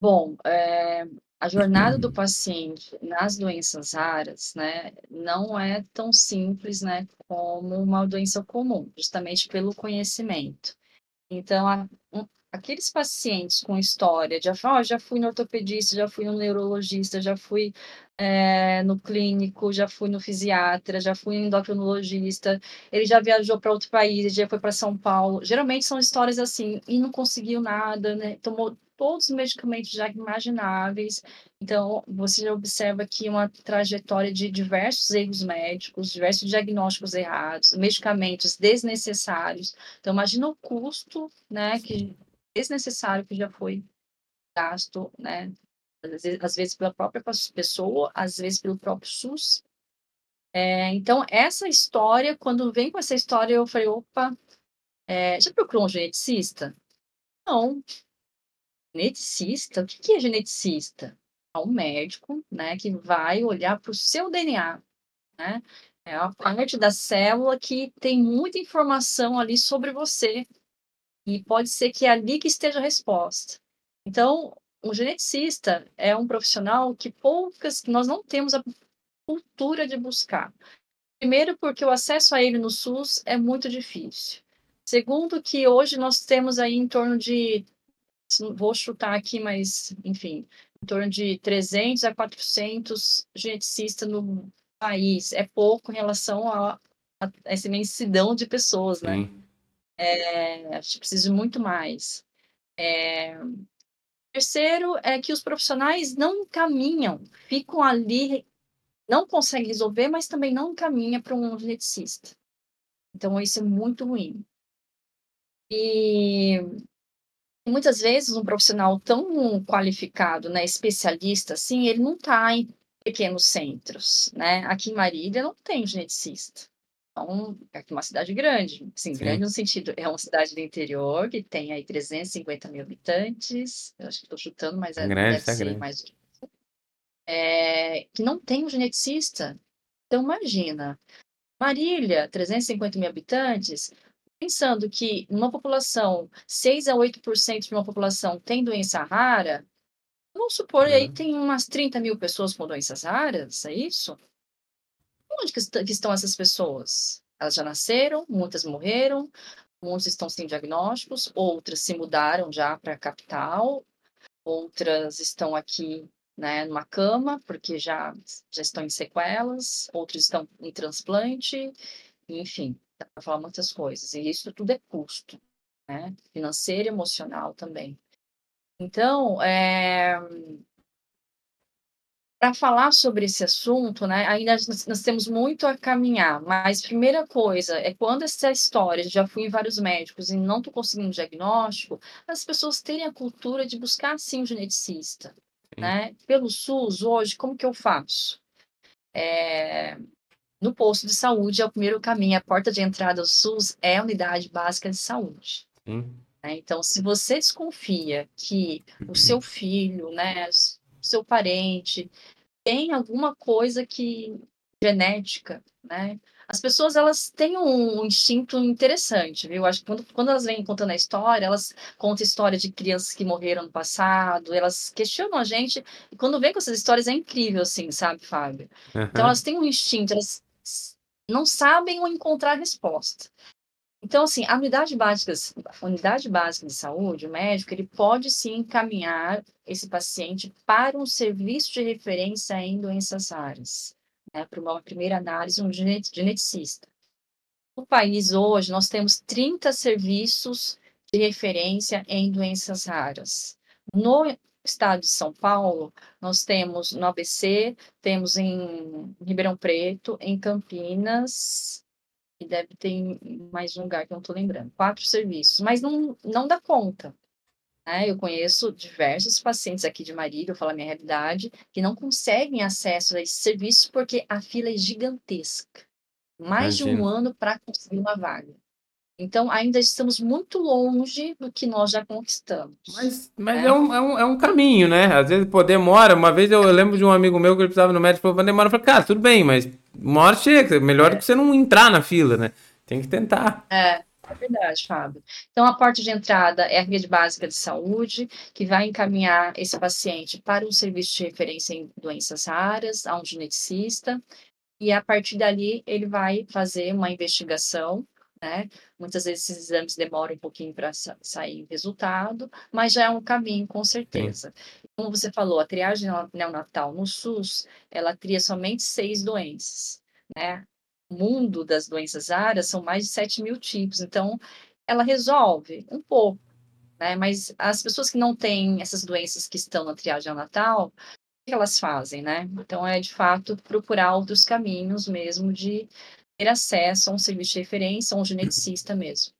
Bom, é, a jornada do paciente nas doenças raras, né, não é tão simples, né, como uma doença comum, justamente pelo conhecimento. Então, a, aqueles pacientes com história de, oh, já fui no ortopedista, já fui no neurologista, já fui é, no clínico, já fui no fisiatra, já fui no endocrinologista, ele já viajou para outro país, já foi para São Paulo. Geralmente são histórias assim, e não conseguiu nada, né? Tomou todos os medicamentos já imagináveis. Então, você já observa aqui uma trajetória de diversos erros médicos, diversos diagnósticos errados, medicamentos desnecessários. Então, imagina o custo, né, que desnecessário que já foi gasto, né? Às vezes, às vezes pela própria pessoa, às vezes pelo próprio SUS. É, então, essa história, quando vem com essa história, eu falei, opa, é, já procurou um geneticista? Não. Geneticista? O que é geneticista? É um médico, né, que vai olhar para o seu DNA, né? É a parte da célula que tem muita informação ali sobre você, e pode ser que é ali que esteja a resposta. Então, um geneticista é um profissional que poucas, nós não temos a cultura de buscar. Primeiro, porque o acesso a ele no SUS é muito difícil. Segundo, que hoje nós temos aí em torno de, vou chutar aqui, mas enfim, em torno de 300 a 400 geneticistas no, país é pouco em relação a, a essa imensidão de pessoas, né? Sim. É, a gente precisa de muito mais. É, terceiro é que os profissionais não caminham, ficam ali, não conseguem resolver, mas também não caminham para um geneticista. Então, isso é muito ruim. E muitas vezes um profissional tão qualificado, né, especialista, assim, ele não está em pequenos centros, né? Aqui em Marília não tem geneticista. Então, é uma cidade grande, assim, Sim. grande no sentido, é uma cidade do interior que tem aí 350 mil habitantes, eu acho que estou chutando, mas é, grande, deve tá grande. mais é, que não tem um geneticista. Então, imagina, Marília, 350 mil habitantes, pensando que uma população, 6 a 8% de uma população tem doença rara, vamos supor, aí tem umas 30 mil pessoas com doenças raras, é isso? Onde que, que estão essas pessoas? Elas já nasceram, muitas morreram, muitos estão sem diagnósticos, outras se mudaram já para a capital, outras estão aqui né, numa cama, porque já, já estão em sequelas, outros estão em transplante, enfim, dá para falar muitas coisas. E isso tudo é custo, né, financeiro e emocional também. Então, é, para falar sobre esse assunto, né, ainda nós, nós, temos muito a caminhar, mas primeira coisa é quando essa história, já fui em vários médicos e não estou conseguindo diagnóstico, as pessoas terem a cultura de buscar sim um geneticista, né? Pelo SUS hoje, como que eu faço? É, no posto de saúde é o primeiro caminho, a porta de entrada do SUS é a unidade básica de saúde. Sim. Né? Então, se você desconfia que o seu filho, né, seu parente tem alguma coisa que genética, né? As pessoas elas têm um instinto interessante, viu? Acho que quando, quando elas vêm contando a história, elas contam história de crianças que morreram no passado, elas questionam a gente e quando vem com essas histórias é incrível, assim, sabe, Fábio? Uhum. Então elas têm um instinto, elas não sabem encontrar resposta. Então, assim, a unidade básica, unidade básica de saúde, o médico, ele pode sim encaminhar esse paciente para um serviço de referência em doenças raras, né, para uma primeira análise, um geneticista. No país hoje, nós temos 30 serviços de referência em doenças raras. No estado de São Paulo, nós temos no ABC, temos em Ribeirão Preto, em Campinas, e deve ter mais um lugar que eu não estou lembrando. Quatro serviços, mas não, não dá conta. Né? Eu conheço diversos pacientes aqui de Marília, eu falo a minha realidade, que não conseguem acesso a esses serviços porque a fila é gigantesca. Mais Imagina. de um ano para conseguir uma vaga. Então, ainda estamos muito longe do que nós já conquistamos. Mas, mas né? é, um, é, um, é um caminho, né? Às vezes, pô, demora. Uma vez eu, eu lembro de um amigo meu que ele precisava no médico, falou, demora. Eu falei, cara, tudo bem, mas uma hora chega. Melhor é. que você não entrar na fila, né? Tem que tentar. É, é verdade, Fábio. Então, a porta de entrada é a rede básica de saúde, que vai encaminhar esse paciente para um serviço de referência em doenças raras, a um geneticista, e a partir dali ele vai fazer uma investigação né? Muitas vezes esses exames demoram um pouquinho para sa sair resultado, mas já é um caminho, com certeza. Sim. Como você falou, a triagem neonatal no SUS, ela tria somente seis doenças, né? O mundo das doenças raras são mais de 7 mil tipos, então ela resolve um pouco, né? Mas as pessoas que não têm essas doenças que estão na triagem neonatal, o que elas fazem, né? Então é de fato procurar outros caminhos mesmo de acesso a um serviço de referência, a um geneticista mesmo.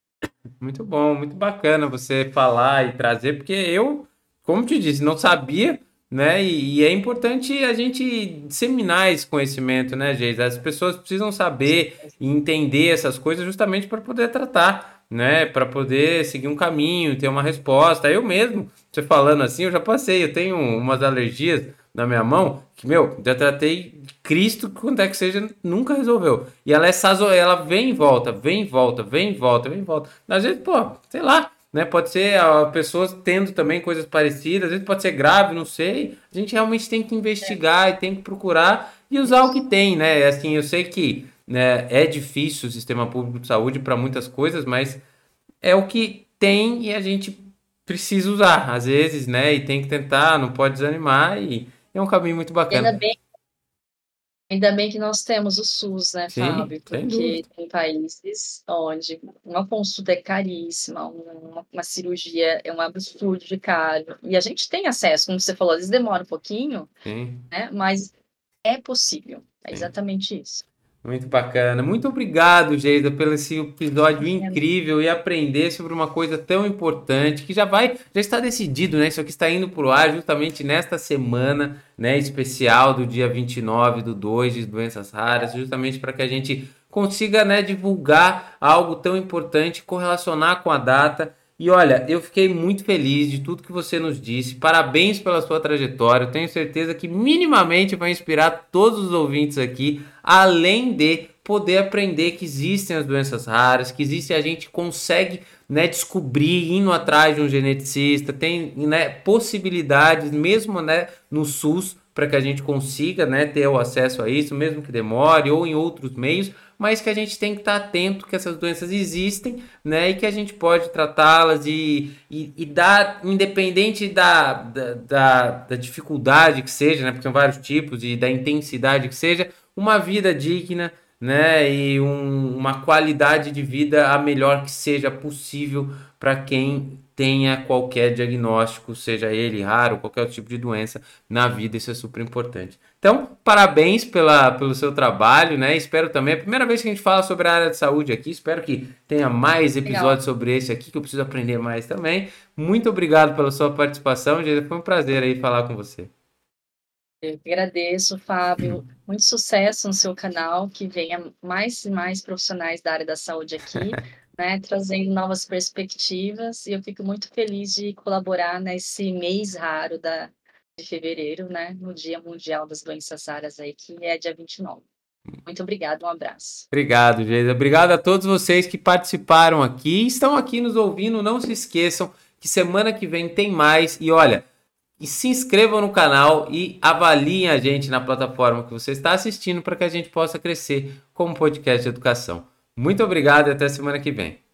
Muito bom, muito bacana você falar e trazer, porque eu, como te disse, não sabia, né? E, e é importante a gente disseminar esse conhecimento, né, Geis? As pessoas precisam saber e entender essas coisas justamente para poder tratar, né? Para poder seguir um caminho, ter uma resposta. Eu mesmo, você falando assim, eu já passei, eu tenho umas alergias na minha mão, que, meu, já tratei Cristo, quando é que seja, nunca resolveu. E ela é sazo, ela vem e volta, vem e volta, vem e volta, vem e volta. Às vezes, pô, sei lá, né? Pode ser a pessoas tendo também coisas parecidas, às vezes pode ser grave, não sei. A gente realmente tem que investigar e tem que procurar e usar o que tem, né? Assim, eu sei que né, é difícil o sistema público de saúde para muitas coisas, mas é o que tem e a gente precisa usar, às vezes, né? E tem que tentar, não pode desanimar e é um caminho muito bacana. Ainda bem, Ainda bem que nós temos o SUS, né, Sim, Fábio? Porque tem países onde uma consulta é caríssima, uma, uma cirurgia é um absurdo de caro. E a gente tem acesso, como você falou, às vezes demora um pouquinho, Sim. né? Mas é possível. É Sim. exatamente isso. Muito bacana. Muito obrigado, Geisa, pelo esse episódio incrível e aprender sobre uma coisa tão importante que já vai, já está decidido, né? Isso aqui está indo para o ar justamente nesta semana, né, especial do dia 29 do 2 de doenças raras, justamente para que a gente consiga, né, divulgar algo tão importante, correlacionar com a data e olha, eu fiquei muito feliz de tudo que você nos disse. Parabéns pela sua trajetória. Eu tenho certeza que minimamente vai inspirar todos os ouvintes aqui, além de poder aprender que existem as doenças raras, que existe a gente consegue né, descobrir indo atrás de um geneticista, tem né, possibilidades mesmo né, no SUS para que a gente consiga né, ter o acesso a isso, mesmo que demore ou em outros meios mas que a gente tem que estar atento que essas doenças existem, né? E que a gente pode tratá-las e, e, e, dar, independente da, da, da, da, dificuldade que seja, né? Porque são vários tipos e da intensidade que seja, uma vida digna, né? E um, uma qualidade de vida a melhor que seja possível para quem tenha qualquer diagnóstico, seja ele raro, qualquer tipo de doença na vida, isso é super importante. Então, parabéns pela, pelo seu trabalho, né? Espero também, é a primeira vez que a gente fala sobre a área de saúde aqui, espero que tenha mais episódios Legal. sobre esse aqui, que eu preciso aprender mais também. Muito obrigado pela sua participação, gente. Foi um prazer aí falar com você. Eu que agradeço, Fábio. Muito sucesso no seu canal, que venha mais e mais profissionais da área da saúde aqui. né, trazendo novas perspectivas, e eu fico muito feliz de colaborar nesse mês raro da, de fevereiro, né, no Dia Mundial das Doenças Raras aí, que é dia 29. Muito obrigado, um abraço. Obrigado, Geisa. Obrigado a todos vocês que participaram aqui, estão aqui nos ouvindo. Não se esqueçam que semana que vem tem mais. E olha, e se inscrevam no canal e avaliem a gente na plataforma que você está assistindo para que a gente possa crescer como podcast de educação. Muito obrigado e até semana que vem.